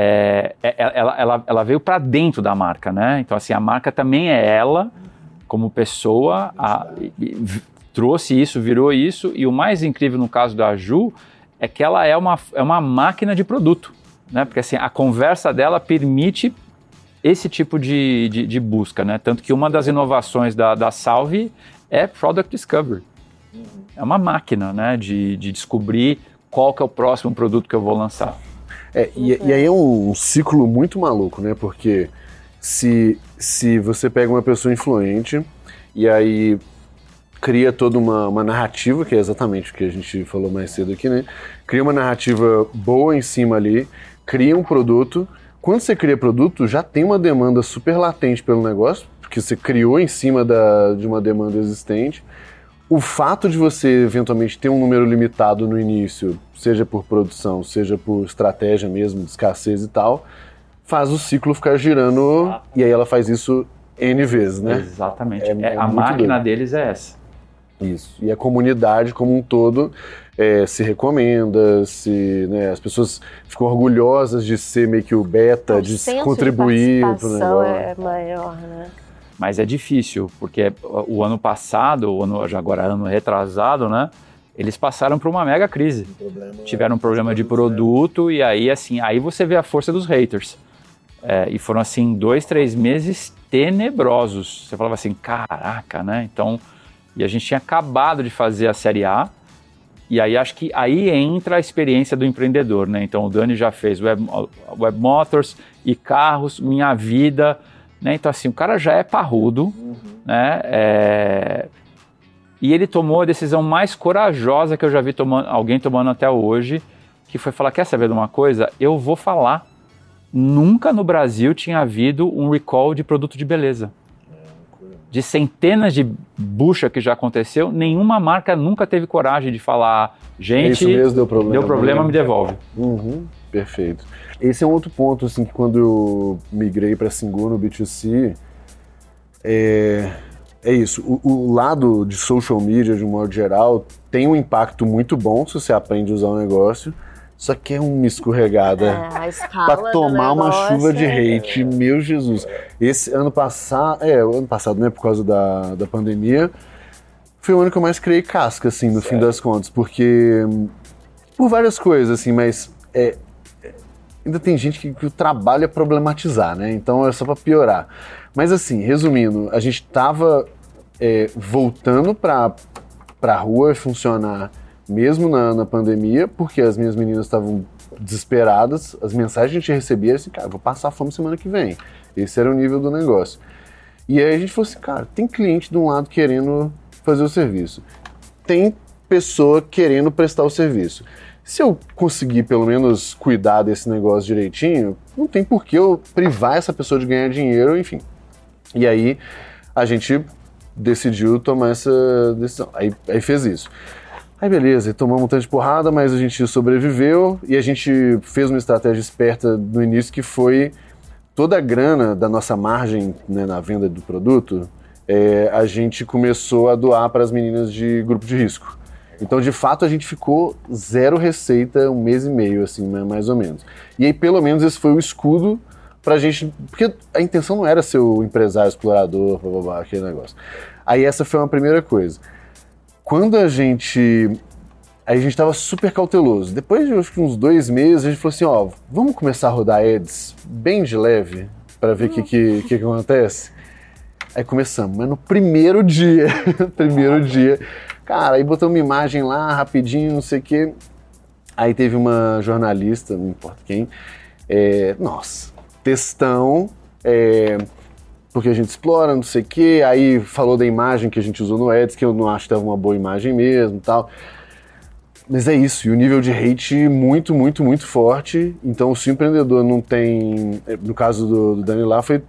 É, é- ela, ela, ela veio para dentro da marca, né? Então assim a marca também é ela como pessoa, a- trouxe isso, virou isso. E o mais incrível no caso da Ju é que ela é uma, é uma máquina de produto, né? Porque assim, a conversa dela permite esse tipo de, de, de busca, né? Tanto que uma das inovações da, da Salve é Product Discovery. É uma máquina, né? De, de descobrir qual que é o próximo produto que eu vou lançar. É, e, e aí é um, um ciclo muito maluco, né? Porque se, se você pega uma pessoa influente e aí cria toda uma, uma narrativa, que é exatamente o que a gente falou mais cedo aqui, né? Cria uma narrativa boa em cima ali, cria um produto. Quando você cria produto, já tem uma demanda super latente pelo negócio, porque você criou em cima da, de uma demanda existente. O fato de você eventualmente ter um número limitado no início, seja por produção, seja por estratégia mesmo, de escassez e tal, faz o ciclo ficar girando Exato. e aí ela faz isso N vezes, né? Exatamente. É, é, a máquina doido. deles é essa. Isso. E a comunidade como um todo é, se recomenda, se, né, as pessoas ficam orgulhosas de ser meio que o beta, o de contribuir para o negócio. é maior, né? Mas é difícil, porque o ano passado, o ano, agora ano retrasado, né? Eles passaram por uma mega crise. Um Tiveram um problema de produto e aí, assim, aí você vê a força dos haters. É, e foram, assim, dois, três meses tenebrosos. Você falava assim, caraca, né? Então, e a gente tinha acabado de fazer a Série A, e aí acho que aí entra a experiência do empreendedor, né? Então o Dani já fez Web, web Motors e carros, minha vida, né? Então, assim, o cara já é parrudo, uhum. né? É... E ele tomou a decisão mais corajosa que eu já vi tomando, alguém tomando até hoje, que foi falar: quer saber de uma coisa? Eu vou falar. Nunca no Brasil tinha havido um recall de produto de beleza. De centenas de bucha que já aconteceu, nenhuma marca nunca teve coragem de falar, gente, Isso mesmo deu problema, deu problema me devolve. Uhum, perfeito. Esse é um outro ponto, assim, que quando eu migrei para Singu no B2C, é, é isso. O, o, lado de social media, de um modo geral, tem um impacto muito bom se você aprende a usar o negócio. Só que é uma escorregada é, para tomar uma chuva de é hate, é... meu Jesus. Esse ano passado, é, o ano passado, né, por causa da, da pandemia, foi o ano que eu mais criei casca, assim, no fim das contas, porque por várias coisas, assim, mas é, ainda tem gente que, que o trabalho é problematizar, né? Então é só para piorar. Mas assim, resumindo, a gente tava é, voltando para a rua funcionar mesmo na, na pandemia, porque as minhas meninas estavam desesperadas, as mensagens que a gente recebia assim, cara, vou passar fome semana que vem. Esse era o nível do negócio. E aí a gente falou assim, cara, tem cliente de um lado querendo fazer o serviço, tem pessoa querendo prestar o serviço se eu conseguir pelo menos cuidar desse negócio direitinho, não tem por que eu privar essa pessoa de ganhar dinheiro, enfim. E aí a gente decidiu tomar essa decisão. Aí, aí fez isso. Aí beleza, tomamos um tanto de porrada, mas a gente sobreviveu e a gente fez uma estratégia esperta no início que foi toda a grana da nossa margem né, na venda do produto, é, a gente começou a doar para as meninas de grupo de risco. Então, de fato, a gente ficou zero receita um mês e meio, assim, né, mais ou menos. E aí, pelo menos, esse foi o escudo pra gente. Porque a intenção não era ser o empresário explorador, blá, blá, blá, aquele negócio. Aí, essa foi uma primeira coisa. Quando a gente. Aí a gente estava super cauteloso. Depois de acho que uns dois meses, a gente falou assim: ó, vamos começar a rodar ads bem de leve para ver o que, que, que, que acontece. Aí começamos, mas no primeiro dia, primeiro dia, Cara, aí botou uma imagem lá, rapidinho, não sei o quê. Aí teve uma jornalista, não importa quem, é, nossa, textão, é, porque a gente explora, não sei o quê. Aí falou da imagem que a gente usou no Eds, que eu não acho que estava uma boa imagem mesmo tal. Mas é isso, e o nível de hate muito, muito, muito forte. Então, se o empreendedor não tem. No caso do, do Dani lá, foi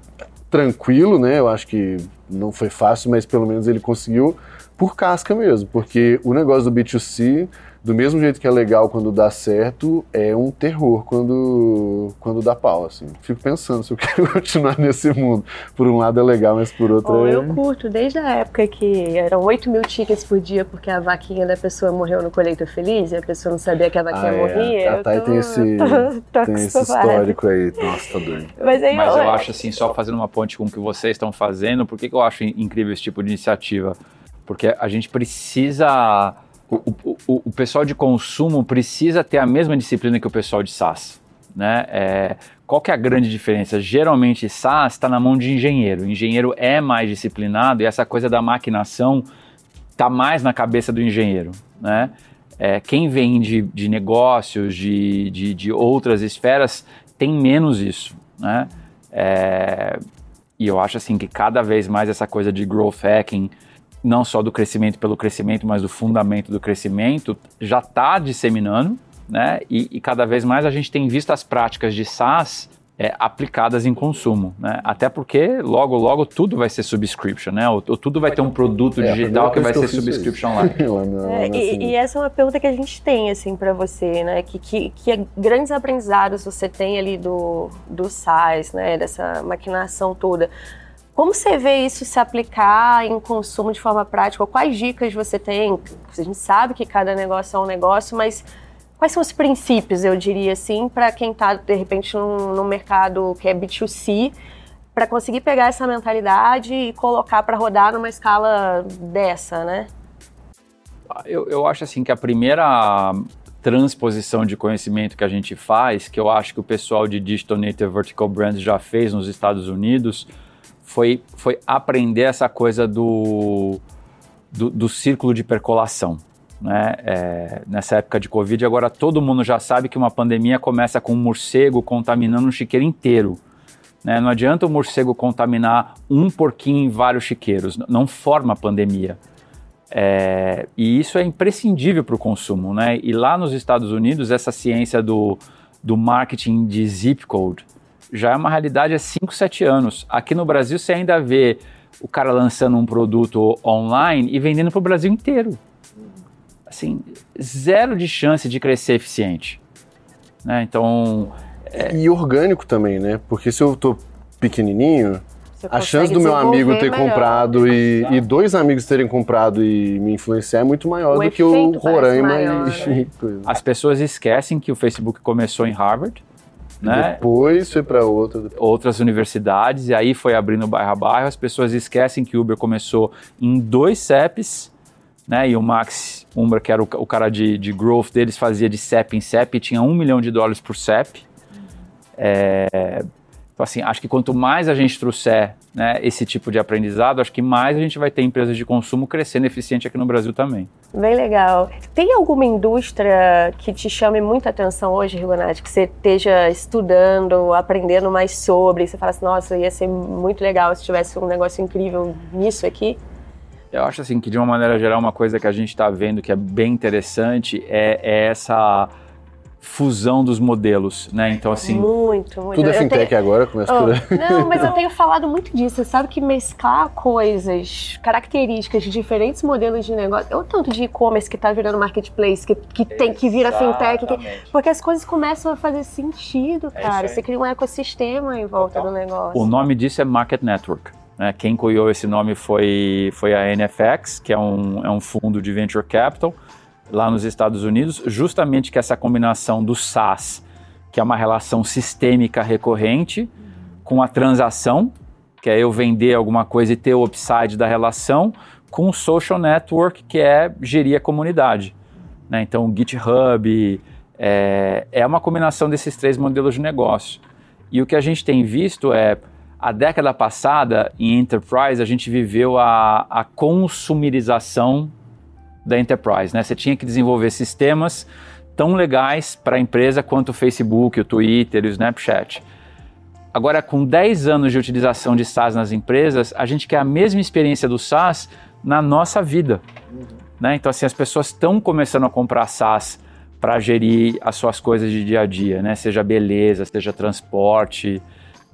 tranquilo, né? Eu acho que não foi fácil, mas pelo menos ele conseguiu por casca mesmo, porque o negócio do B2C, do mesmo jeito que é legal quando dá certo, é um terror quando, quando dá pau, assim. Fico pensando se eu quero continuar nesse mundo. Por um lado é legal, mas por outro oh, é... Eu curto, desde a época que eram 8 mil tickets por dia porque a vaquinha da pessoa morreu no colheita feliz e a pessoa não sabia que a vaquinha ah, é. morria. A Thay tô... tem esse, tô, tô tem esse histórico aí. Nossa, tá doido. Mas, aí, mas eu, eu acho assim, só fazendo uma ponte com o que vocês estão fazendo, por que, que eu acho incrível esse tipo de iniciativa? Porque a gente precisa. O, o, o, pessoal de consumo precisa ter a mesma disciplina que o pessoal de SaaS. Né? É, qual que é a grande diferença? Geralmente SaaS está na mão de engenheiro. O engenheiro é mais disciplinado e essa coisa da maquinação está mais na cabeça do engenheiro. Né? É, quem vem de, de negócios, de, de, de, outras esferas, tem menos isso. Né? É, e eu acho assim que cada vez mais essa coisa de growth hacking, não só do crescimento pelo crescimento, mas do fundamento do crescimento, já está disseminando, né? E, e, cada vez mais a gente tem visto as práticas de SaaS é, aplicadas em consumo, né? Até porque logo, logo tudo vai ser subscription, né? Ou, ou tudo vai, vai ter um produto é, digital que vai ser subscription lá. é, e, e, essa é uma pergunta que a gente tem, assim, para você, né? Que, que, que grandes aprendizados você tem ali do, do SaaS, né? Dessa maquinação toda. Como você vê isso se aplicar em consumo de forma prática? Quais dicas você tem? A gente sabe que cada negócio é um negócio, mas quais são os princípios, eu diria assim, para quem está, de repente, num, num mercado que é B2C, para conseguir pegar essa mentalidade e colocar para rodar numa escala dessa, né? Eu, eu acho assim que a primeira transposição de conhecimento que a gente faz, que eu acho que o pessoal de Digital Native Vertical Brands já fez nos Estados Unidos, foi, foi aprender essa coisa do, do, do círculo de percolação. Né? É, nessa época de Covid, agora todo mundo já sabe que uma pandemia começa com um morcego contaminando um chiqueiro inteiro. Né? Não adianta o morcego contaminar um porquinho em vários chiqueiros, não forma pandemia. É, e isso é imprescindível para o consumo. Né? E lá nos Estados Unidos, essa ciência do, do marketing de zip code, já é uma realidade há 5, 7 anos. Aqui no Brasil você ainda vê o cara lançando um produto online e vendendo para o Brasil inteiro. Assim, zero de chance de crescer eficiente. Né? Então. É... E orgânico também, né? Porque se eu tô pequenininho, a chance do meu amigo ter melhor. comprado e, e, dois amigos terem comprado e me influenciar é muito maior o do que o Roraima maior, e, né? As pessoas esquecem que o Facebook começou em Harvard né? Depois foi para outra. Outras universidades, e aí foi abrindo bairro a bairro. As pessoas esquecem que o Uber começou em dois CEPs, né? E o Max Umbra, que era o, o cara de, de growth deles, fazia de CEP em CEP e tinha um milhão de dólares por CEP. É, então, assim, acho que quanto mais a gente trouxer né, esse tipo de aprendizado, acho que mais a gente vai ter empresas de consumo crescendo eficiente aqui no Brasil também. Bem legal. Tem alguma indústria que te chame muita atenção hoje, Rigonati, que você esteja estudando, aprendendo mais sobre, você fala assim, nossa, ia ser muito legal se tivesse um negócio incrível nisso aqui? Eu acho assim que de uma maneira geral uma coisa que a gente está vendo que é bem interessante é, é essa fusão dos modelos, né? Então, assim. Muito, muito. Tudo é fintech tenho... agora, começa oh, por Não, mas eu tenho falado muito disso. Você sabe que mesclar coisas, características de diferentes modelos de negócio. É o tanto de e-commerce que está virando marketplace, que, que tem que vira fintech. Que... porque as coisas começam a fazer sentido, é cara. É Você cria um ecossistema em volta do negócio. O nome disso é Market Network. Né? Quem criou esse nome foi, foi a NFX, que é um, é um fundo de venture capital lá nos Estados Unidos, justamente que essa combinação do SaaS, que é uma relação sistêmica recorrente, com a transação, que é eu vender alguma coisa e ter o upside da relação, com o social network, que é gerir a comunidade. Né? Então, o GitHub é, é uma combinação desses três modelos de negócio. E o que a gente tem visto é, a década passada, em enterprise, a gente viveu a, a consumirização da enterprise, né? Você tinha que desenvolver sistemas tão legais para a empresa quanto o Facebook, o Twitter o Snapchat. Agora, com 10 anos de utilização de SaaS nas empresas, a gente quer a mesma experiência do SaaS na nossa vida. Uhum. Né? Então, assim, as pessoas estão começando a comprar SaaS para gerir as suas coisas de dia a dia, né? seja beleza, seja transporte,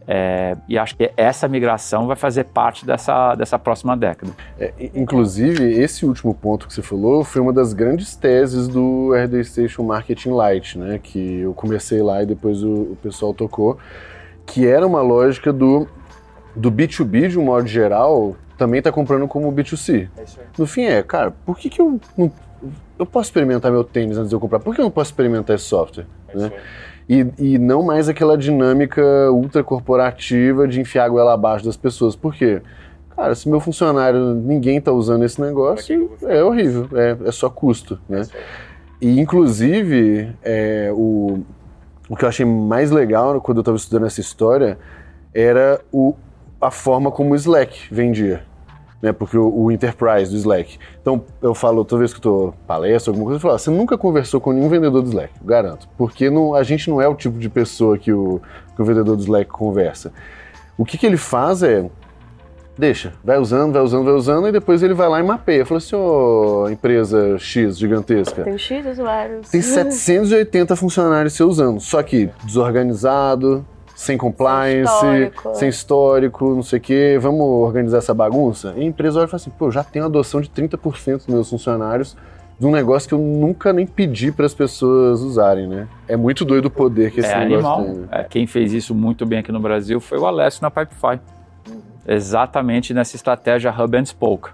é, e acho que essa migração vai fazer parte dessa, dessa próxima década. É, inclusive, esse último ponto que você falou foi uma das grandes teses do RD Station Marketing Lite, né, que eu comecei lá e depois o, o pessoal tocou, que era uma lógica do, do B2B, de um modo geral, também está comprando como B2C. É no fim é, cara, por que, que eu não, eu posso experimentar meu tênis antes de eu comprar? Por que eu não posso experimentar esse software? É né? E, e não mais aquela dinâmica ultra corporativa de enfiar a goela abaixo das pessoas. Por quê? Cara, se meu funcionário, ninguém está usando esse negócio, é horrível, é, é só custo, né? E, inclusive, é, o, o que eu achei mais legal quando eu estava estudando essa história era o, a forma como o Slack vendia né? Porque o, o, Enterprise do Slack. Então, eu falo, toda vez que eu tô palestra, alguma coisa, eu falo, você nunca conversou com nenhum vendedor do Slack, garanto. Porque não, a gente não é o tipo de pessoa que o, que o vendedor do Slack conversa. O que, que ele faz é, Deixa, vai usando, vai usando, vai usando, e depois ele vai lá e mapeia. Fala assim, ô empresa X gigantesca. Tem X usuários. Tem 780 funcionários você usando, só que desorganizado, sem compliance, Sem histórico. sem histórico, não sei o quê. Vamos organizar essa bagunça? E a empresa olha e fala assim, pô, já tenho adoção de 30% dos meus funcionários de um negócio que eu nunca nem pedi para as pessoas usarem, né? É muito doido o poder que esse É negócio animal. tem. né? É, quem fez isso muito bem aqui no Brasil foi o Alessio na Pipefy. Exatamente nessa estratégia Hub and Spoke.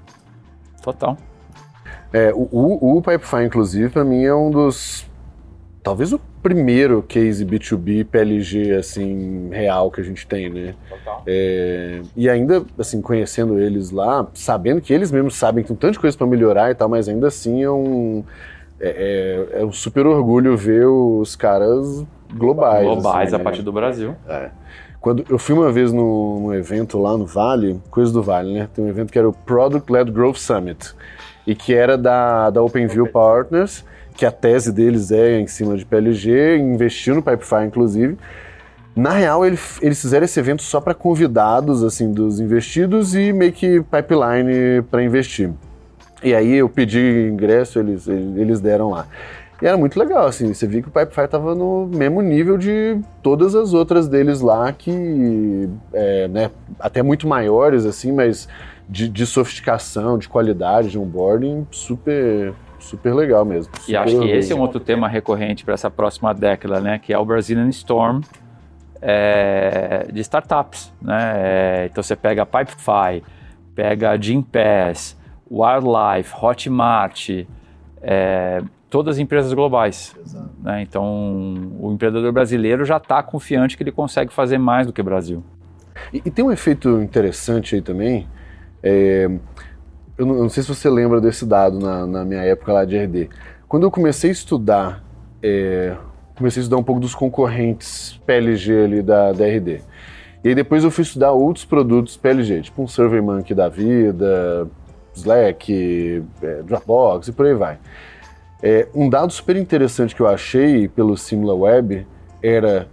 Total. É, o, o, o Pipefy, inclusive, para mim é um dos. Talvez o primeiro case B2B PLG, assim, real que a gente tem, né? Total. É, e ainda, assim, conhecendo eles lá, sabendo que eles mesmos sabem que tem um tanto de coisa para melhorar e tal, mas ainda assim é um. É, é- é um super orgulho ver os caras globais. Globais assim, a né? partir do Brasil. Quando eu fui uma vez num, evento lá no Vale, coisa do Vale, né? Tem um evento que era o Product Led Growth Summit e que era da, da OpenView Partners, que a tese deles é em cima de PLG, investiu no Pipefy, inclusive. Na real, ele- eles fizeram esse evento só para convidados, assim, dos investidos e meio que pipeline para investir. E aí eu pedi ingresso, eles, eles deram lá. E era muito legal, assim, você viu que o Pipefy tava no mesmo nível de todas as outras deles lá, que, é, né, até muito maiores, assim, mas de, de sofisticação, de qualidade, de onboarding, super, super legal mesmo. E Super acho que esse é um outro tema recorrente para essa próxima década, né? Que é o Brazilian Storm é, de startups, né? É, então você pega Pipefy, pega a Gympass, Wildlife, Hotmart, é, todas as empresas globais. Né? Então o empreendedor brasileiro já está confiante que ele consegue fazer mais do que o Brasil. E, e tem um efeito interessante aí também. é, eu, não, eu não sei se você lembra desse dado na, na minha época lá de RD. Quando eu comecei a estudar, é, comecei a estudar um pouco dos concorrentes PLG ali da, da RD. E aí depois eu fui estudar outros produtos PLG, tipo um SurveyMonkey da vida, Slack, é, Dropbox e por aí vai. É, um dado super interessante que eu achei pelo SimilarWeb era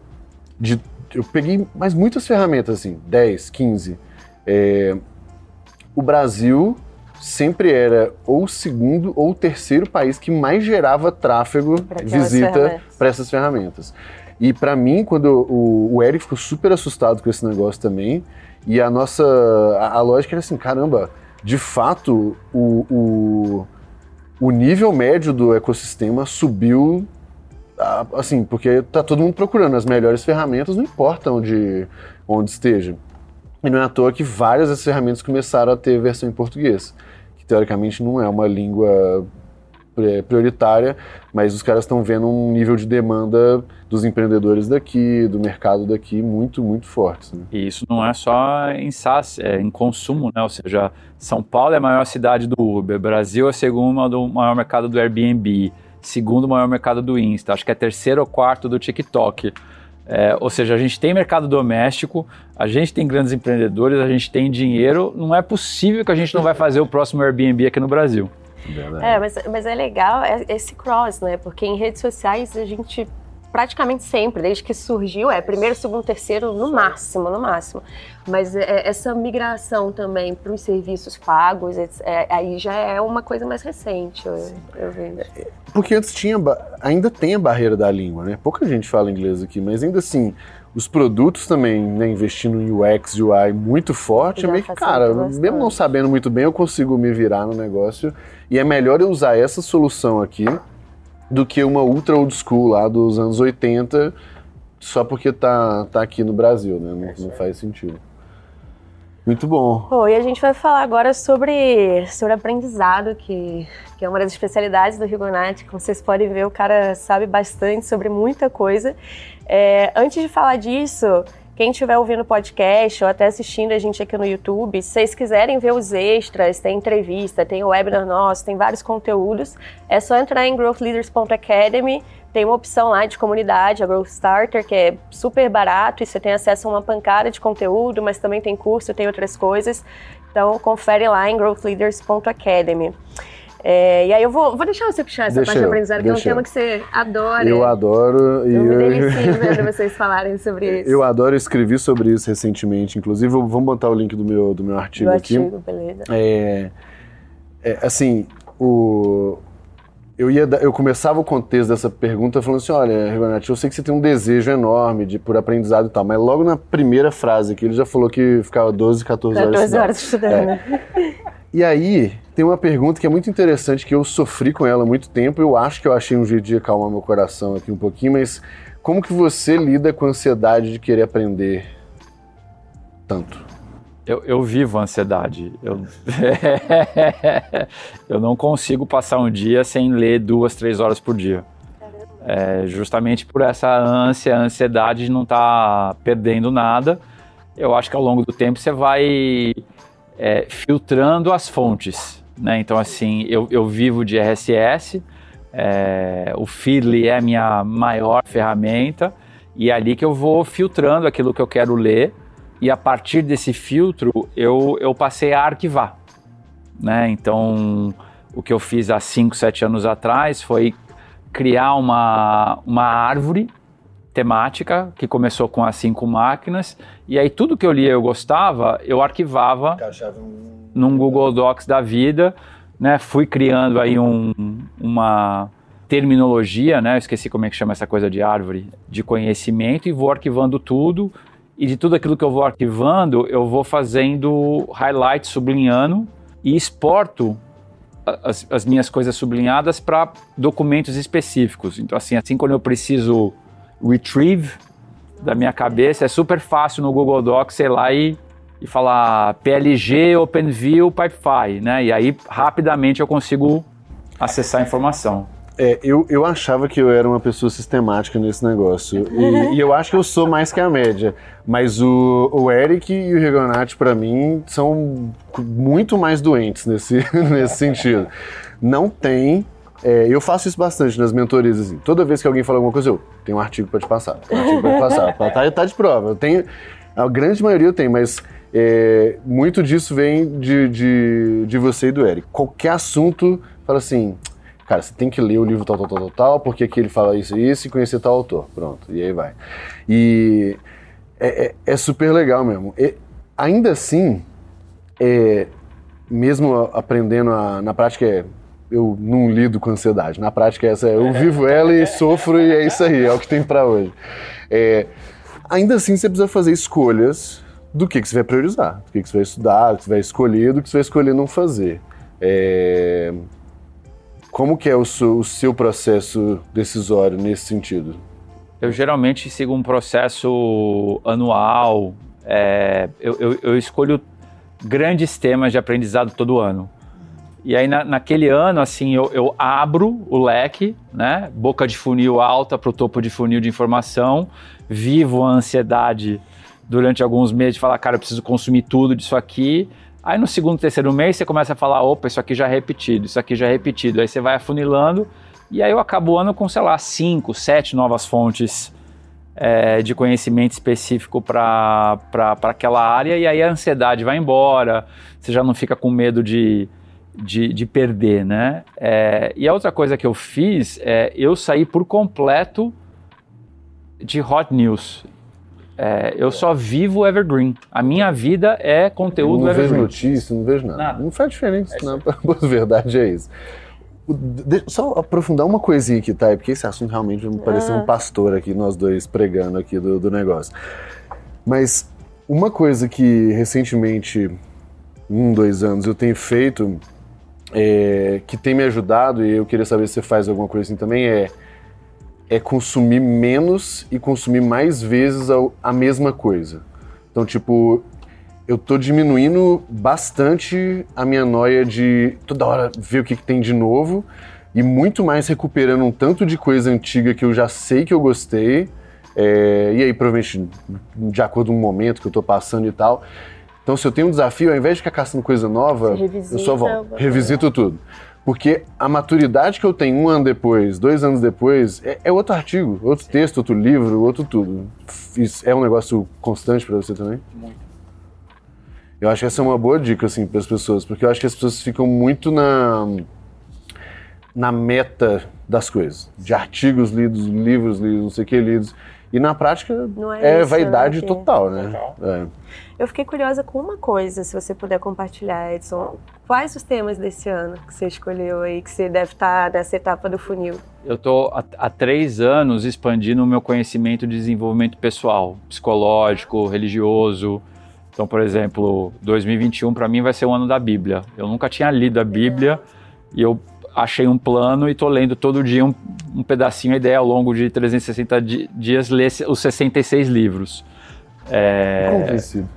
de eu peguei mais muitas ferramentas assim, 10, 15. É, o Brasil sempre era ou o segundo ou o terceiro país que mais gerava tráfego, visita para essas ferramentas. E para mim, quando o, o Eric ficou super assustado com esse negócio também, e a nossa a, a lógica era assim, caramba, de fato o, o, o nível médio do ecossistema subiu assim, porque tá todo mundo procurando as melhores ferramentas, não importa onde, onde esteja. E não é à toa que várias dessas ferramentas começaram a ter versão em português, teoricamente não é uma língua pri- prioritária, mas os caras estão vendo um nível de demanda dos empreendedores daqui, do mercado daqui, muito, muito forte. Né? E isso não é só em SaaS, é em consumo, né? Ou seja, São Paulo é a maior cidade do Uber, Brasil é a segunda do maior mercado do Airbnb, segundo maior mercado do Insta, acho que é terceiro ou quarto do TikTok. É, ou seja, a gente tem mercado doméstico, a gente tem grandes empreendedores, a gente tem dinheiro, não é possível que a gente não vai fazer o próximo Airbnb aqui no Brasil. É, mas, mas é legal é- esse cross, né? Porque em redes sociais a gente praticamente sempre, desde que surgiu, é primeiro, segundo, terceiro, no máximo, no máximo. Mas é, essa migração também para os serviços pagos, é- é- aí já é uma coisa mais recente, eu, eu vejo. Porque antes tinha, ainda tem a barreira da língua, né? Pouca gente fala inglês aqui, mas ainda assim, os produtos também, né, investindo em UX, UI muito forte, Já é meio que, cara, bastante. mesmo não sabendo muito bem, eu consigo me virar no negócio. E é melhor eu usar essa solução aqui do que uma ultra old school lá dos anos 80, só porque tá, tá aqui no Brasil, né? Não, não faz sentido. Muito bom. E a gente vai falar agora sobre, sobre aprendizado, que, que é uma das especialidades do Rigonati. Como vocês podem ver, o cara sabe bastante sobre muita coisa. É, antes de falar disso, quem estiver ouvindo o podcast ou até assistindo a gente aqui no YouTube, se vocês quiserem ver os extras, tem entrevista, tem webinar nosso, tem vários conteúdos, é só entrar em growthleaders.academy. Tem uma opção lá de comunidade, a Growth Starter, que é super barato e você tem acesso a uma pancada de conteúdo, mas também tem curso, tem outras coisas. Então confere lá em growthleaders.academy. É, e aí eu vou, vou deixar você puxar essa Deixa parte eu, aprendizado, que é um tema eu. que você adora. Eu adoro e Eu me eu, delicio vendo vocês falarem sobre isso. eu adoro escrevi sobre isso recentemente, inclusive eu- vamos botar o link do meu do meu artigo do aqui. artigo, beleza. É, é, assim, o eu ia eu começava o contexto dessa pergunta falando assim, olha, Rigonati, eu sei que você tem um desejo enorme de por aprendizado e tal, mas logo na primeira frase aqui ele já falou que ficava 12, 14 horas 14 estudando. horas estudando, É. E aí, tem uma pergunta que é muito interessante, que eu sofri com ela há muito tempo. Eu acho que eu achei um jeito de acalmar meu coração aqui um pouquinho, mas como que você lida com a ansiedade de querer aprender tanto? Eu, eu vivo a ansiedade. Eu, eu não consigo passar um dia sem ler duas, três horas por dia. É, justamente por essa ânsia, ansiedade de não estar perdendo nada. Eu acho que ao longo do tempo você vai é, filtrando as fontes. Né? Então, assim, eu, eu vivo de RSS, é, o Feedly é a minha maior ferramenta, e é ali que eu vou filtrando aquilo que eu quero ler e a partir desse filtro eu, eu passei a arquivar. Né? Então, o que eu fiz há 5, 7 anos atrás foi criar uma, uma árvore temática que começou com as cinco máquinas e aí tudo que eu lia eu gostava, eu arquivava num Google Docs da vida, né? Fui criando aí um, uma terminologia, né? Eu esqueci como é que chama essa coisa de árvore de conhecimento e vou arquivando tudo e de tudo aquilo que eu vou arquivando, eu vou fazendo highlight, sublinhando e exporto as, as minhas coisas sublinhadas para documentos específicos. Então, assim, assim quando eu preciso retrieve da minha cabeça, é super fácil no Google Docs, sei lá, e, e falar PLG, OpenView, Pipefy, né? E aí, rapidamente, eu consigo acessar a informação. É, eu, eu achava que eu era uma pessoa sistemática nesse negócio. E, e eu acho que eu sou mais que a média. Mas o, o Eric e o Rigonati, pra mim, são muito mais doentes nesse, nesse sentido. Não tem. É, eu faço isso bastante nas mentorias. Assim. Toda vez que alguém fala alguma coisa, eu tenho um artigo pra te passar. Tem um artigo pra te passar. Tá, tá de prova. Eu tenho. A grande maioria eu tenho, mas é, muito disso vem de, de, de você e do Eric. Qualquer assunto, fala assim cara, você tem que ler o livro tal, tal, tal, tal, tal, porque aqui ele fala isso e isso e conhecer tal autor. Pronto, e aí vai. E é, é- é super legal mesmo. E, ainda assim, é, mesmo aprendendo a- na prática, é, eu não lido com ansiedade. Na prática, é essa, eu vivo ela e sofro e é isso aí, é o que tem pra hoje. É, ainda assim, você precisa fazer escolhas do que, que você vai priorizar, do que, que você vai estudar, do que você vai escolher, do que você vai escolher não fazer. É, como que é o seu, o seu processo decisório nesse sentido? Eu geralmente sigo um processo anual. é, eu, eu- eu escolho grandes temas de aprendizado todo ano. E aí, na- naquele ano, assim, eu, eu abro o leque, né? Boca de funil alta para o topo de funil de informação. Vivo a ansiedade durante alguns meses de falar, cara, eu preciso consumir tudo disso aqui. Aí no segundo, terceiro mês, você começa a falar, opa, isso aqui já é repetido, isso aqui já é repetido. Aí você vai afunilando e aí eu acabo o ano com, sei lá, cinco, sete novas fontes é, de conhecimento específico para aquela área, e aí a ansiedade vai embora, você já não fica com medo de, de, de perder, né? É, e a outra coisa que eu fiz é eu saí por completo de hot news. É, eu só vivo evergreen. A minha vida é Eu conteúdo não vejo evergreen. notícia, não vejo nada. Nada. Não faz diferença, não. A verdade é isso. De- só aprofundar uma coisinha aqui, tá? Porque esse assunto realmente vai me parecer um pastor aqui, nós dois pregando aqui do, do negócio. Mas uma coisa que recentemente, um, dois anos, eu tenho feito, é, que tem me ajudado, e eu queria saber se você faz alguma coisa assim também, é, é consumir menos e consumir mais vezes a, a mesma coisa. Então, tipo, eu tô diminuindo bastante a minha noia de toda hora ver o que, que tem de novo e muito mais recuperando um tanto de coisa antiga que eu já sei que eu gostei. é, e aí, provavelmente, de acordo com o momento que eu tô passando e tal. Então, se eu tenho um desafio, ao invés de ficar caçando coisa nova, revisita eu só volto. Revisito tudo. Porque a maturidade que eu tenho um ano depois, dois anos depois, é, é outro artigo, outro texto, outro livro, outro tudo. Isso é um negócio constante pra você também? Eu acho que essa é uma boa dica, assim, para as pessoas, porque eu acho que as pessoas ficam muito na. na meta das coisas, de artigos lidos, livros lidos, não sei o que lidos. E na prática é, é isso, vaidade né? total, né? Total. É. Eu fiquei curiosa com uma coisa, se você puder compartilhar, Edson. Quais os temas desse ano que você escolheu aí, que você deve estar nessa etapa do funil? Eu estou há três anos expandindo o meu conhecimento de desenvolvimento pessoal, psicológico, religioso. Então, por exemplo, 2021 para mim vai ser o ano da Bíblia. Eu nunca tinha lido a Bíblia e eu achei um plano e estou lendo todo dia um, um, pedacinho, a ideia ao longo de 360 di dias ler os 66 livros. É, Como tem sido?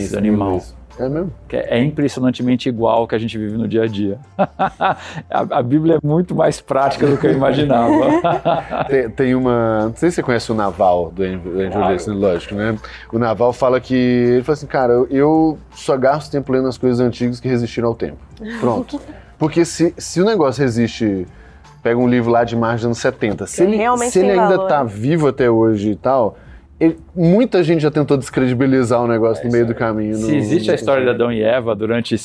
Sido animal. É mesmo? É impressionantemente igual ao que a gente vive no dia a dia. a, a, Bíblia é muito mais prática do que eu imaginava. tem, tem, uma. Não sei se você conhece o Naval do Andrew claro. lógico, né? O Naval fala que. Ele fala assim, cara, eu só gasto tempo lendo as coisas antigas que resistiram ao tempo. Pronto. Porque se, se o negócio resiste, pega um livro lá de março dos anos 70, se ele, se ele ainda está vivo até hoje e tal, ele, muita gente já tentou descredibilizar o negócio é, no meio do caminho. Se no, existe no... a história de Adão e Eva durante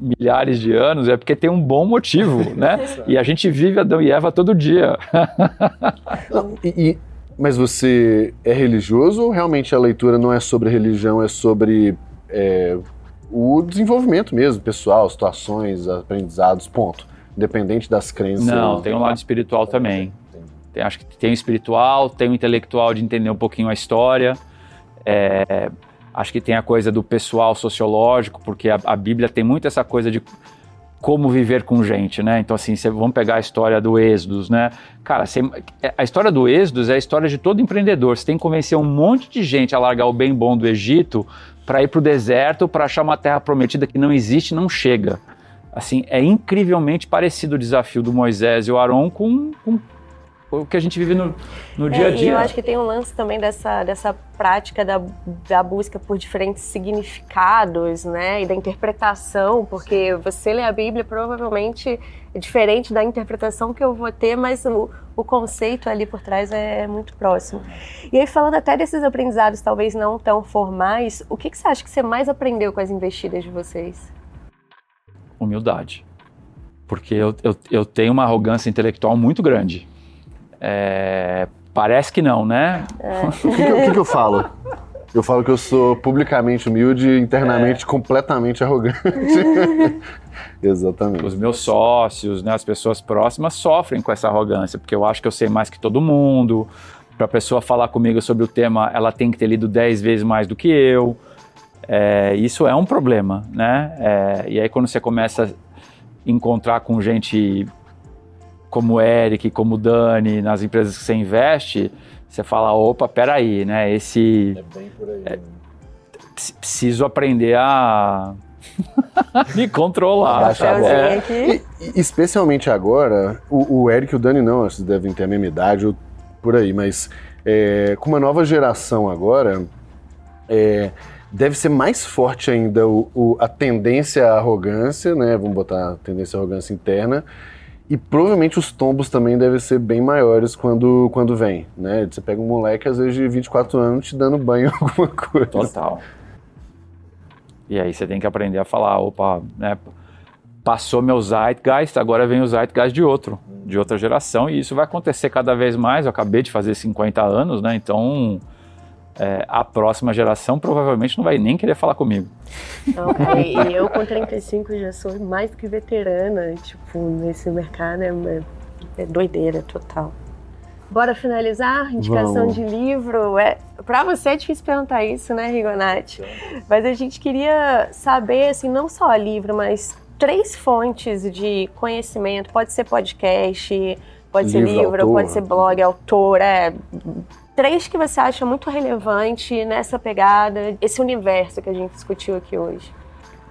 milhares de anos, é porque tem um bom motivo, né? e a gente vive Adão e Eva todo dia. Não, e, e, mas você é religioso ou realmente a leitura não é sobre religião, é sobre é, o desenvolvimento mesmo, pessoal, situações, aprendizados, ponto. Independente das crenças. Não, tem um lado espiritual também. Tem, acho que tem o espiritual, tem o intelectual de entender um pouquinho a história. É, acho que tem a coisa do pessoal sociológico, porque a, a, Bíblia tem muito essa coisa de como viver com gente, né? Então, assim, cê, vamos pegar a história do Êxodo, né? Cara, cê, a história do Êxodo é a história de todo empreendedor. Você tem que convencer um monte de gente a largar o bem bom do Egito para ir para o deserto, para achar uma terra prometida que não existe, não chega. Assim, é incrivelmente parecido o desafio do Moisés e o Arão com, com o que a gente vive no, no dia a dia. É, eu acho que tem um lance também dessa, dessa prática da, da busca por diferentes significados, né? E da interpretação, porque você lê a Bíblia provavelmente é diferente da interpretação que eu vou ter, mas o, o conceito ali por trás é, é muito próximo. E aí, falando até desses aprendizados talvez não tão formais, o que, que você acha que você mais aprendeu com as investidas de vocês? Humildade. Porque eu, eu, eu tenho uma arrogância intelectual muito grande. É, parece que não, né? É. o, que, que, o que, que eu falo? Eu falo que eu sou publicamente humilde e internamente é. completamente arrogante. Exatamente. Os meus sócios, né, as pessoas próximas sofrem com essa arrogância, porque eu acho que eu sei mais que todo mundo. Para a pessoa falar comigo sobre o tema, ela tem que ter lido dez vezes mais do que eu. É, isso é um problema, né? É, e aí quando você começa a encontrar com gente como o Eric, como o Dani, nas empresas que você investe, você fala, opa, peraí, né? Esse. É bem por aí. É, né? preciso aprender a. me controlar. É. E, especialmente agora, o, o Eric e o Dani não, vocês devem ter a mesma idade ou por aí, mas é, com uma nova geração agora, é, deve ser mais forte ainda o, o, a tendência à arrogância, né? Vamos botar a tendência à arrogância interna e provavelmente os tombos também devem ser bem maiores quando, quando vem, né? Você pega um moleque, às vezes, de 24 anos te dando banho em alguma coisa. Total. E aí você tem que aprender a falar, opa, né? Passou meu Zeitgeist, agora vem o Zeitgeist de outro, de outra geração, e isso vai acontecer cada vez mais. Eu acabei de fazer 50 anos, né? Então é, a próxima geração provavelmente não vai nem querer falar comigo. Não, cara, e eu com 35 já sou mais do que veterana, tipo, nesse mercado é, é doideira total. Bora finalizar? Indicação Vamos. de livro. É, para você é difícil perguntar isso, né, Rigonati? Mas a gente queria saber, assim, não só livro, mas três fontes de conhecimento. Pode ser podcast, pode livro, ser livro, autor. pode ser blog, autor, é, três que você acha muito relevante nessa pegada, esse universo que a gente discutiu aqui hoje?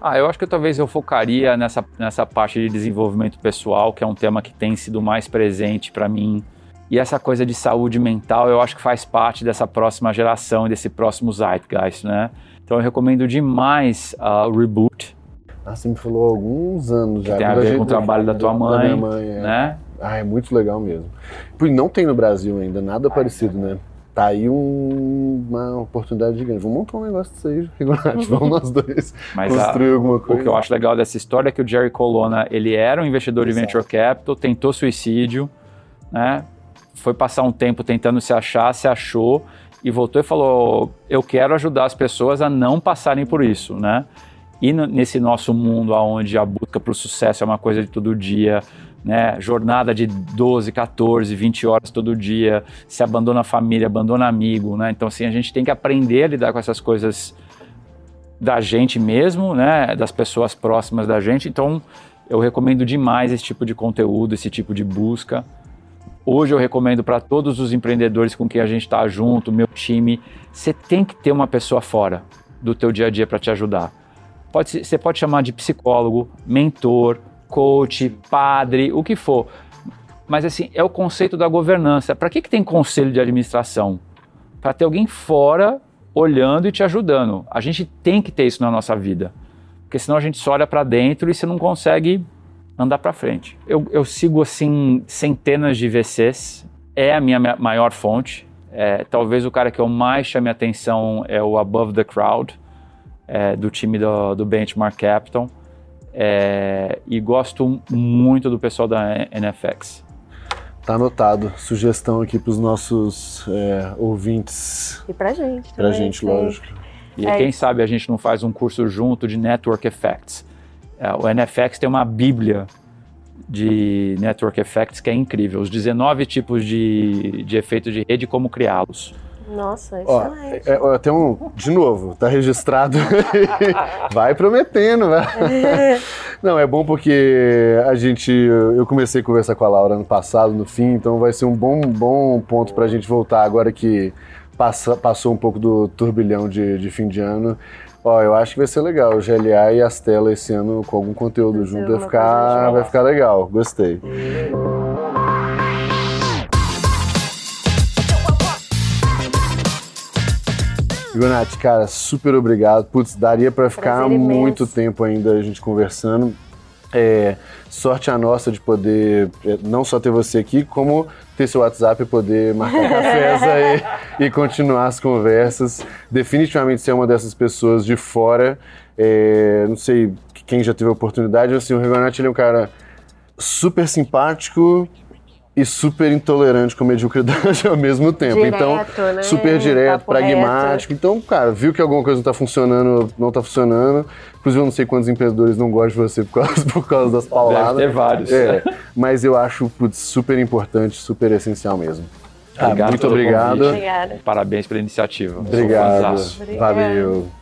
Ah, eu acho que talvez eu focaria nessa, nessa parte de desenvolvimento pessoal, que é um tema que tem sido mais presente para mim. E essa coisa de saúde mental, eu acho que faz parte dessa próxima geração, desse próximo Zeitgeist, né? Então eu recomendo demais a uh, Reboot. Ah, você me falou há alguns anos já. Que tem a ver com o trabalho da tua mãe, da mãe é. né? Ah, é muito legal mesmo. E não tem no Brasil ainda nada ah, parecido, é. né? Tá aí um, uma oportunidade gigante. Vamos montar um negócio disso aí, Rigonati, vamos nós dois Mas construir a, alguma coisa. O que eu acho legal dessa história é que o Jerry Colonna, ele era um investidor Exato. de venture capital, tentou suicídio, né? Foi passar um tempo tentando se achar, se achou e voltou e falou: "Eu quero ajudar as pessoas a não passarem por isso", né? E nesse nosso mundo onde a busca para o sucesso é uma coisa de todo dia, né? Jornada de 12, 14, 20 horas todo dia, se abandona a família, abandona amigo, né? Então assim, a gente tem que aprender a lidar com essas coisas da gente mesmo, né? Das pessoas próximas da gente. Então, eu recomendo demais esse tipo de conteúdo, esse tipo de busca. Hoje eu recomendo para todos os empreendedores com quem a gente está junto, meu time, você tem que ter uma pessoa fora do teu dia a dia para te ajudar. Pode, você pode chamar de psicólogo, mentor, coach, padre, o que for. Mas assim, é o conceito da governança. Para que, que tem conselho de administração? Para ter alguém fora olhando e te ajudando. A gente tem que ter isso na nossa vida. Porque senão a gente só olha para dentro e você não consegue andar para frente. Eu, eu sigo assim centenas de VCs, é a minha ma- maior fonte. É, talvez o cara que eu mais chame atenção é o Above the Crowd, é, do time do, do Benchmark Capital. É, e gosto muito do pessoal da NFX. Tá anotado. Sugestão aqui pros nossos é, ouvintes. E pra gente Pra também, gente, sim. lógico. E É. quem sabe a gente não faz um curso junto de Network Effects. É, o NFX tem uma bíblia de Network Effects que é incrível. Os 19 tipos de, de efeitos de rede e como criá-los. Nossa, Ó, excelente. é, ó, tem um. De novo, tá registrado. vai prometendo, vai. Não, é bom porque a gente. Eu comecei a conversar com a Laura ano passado, no fim, então vai ser um bom, bom ponto pra gente voltar agora que passa, passou um pouco do turbilhão de, de fim de ano. Ó, eu acho que vai ser legal. O GLA e as telas esse ano com algum conteúdo junto vai ficar, vai legal. ficar legal. Gostei. Gonati, cara, super obrigado. Putz, daria pra ficar muito tempo ainda a gente conversando. É, sorte a nossa de poder é, não só ter você aqui, como ter seu WhatsApp e poder marcar cafés aí e continuar as conversas. Definitivamente você é uma dessas pessoas de fora. É, não sei quem já teve a oportunidade, assim, o Rigonati ele é um cara super simpático e super intolerante com mediocridade ao mesmo tempo. Direto, então, né? super direto, Papo pragmático. Então, cara, viu que alguma coisa não tá funcionando, não tá funcionando. Inclusive, eu não sei quantos empreendedores não gostam de você por causa, por causa das palavras. Deve ter vários. É, mas eu acho putz, super importante, super essencial mesmo. Ah, Obrigado muito obrigado. Obrigada. Parabéns pela iniciativa. Obrigado. Valeu.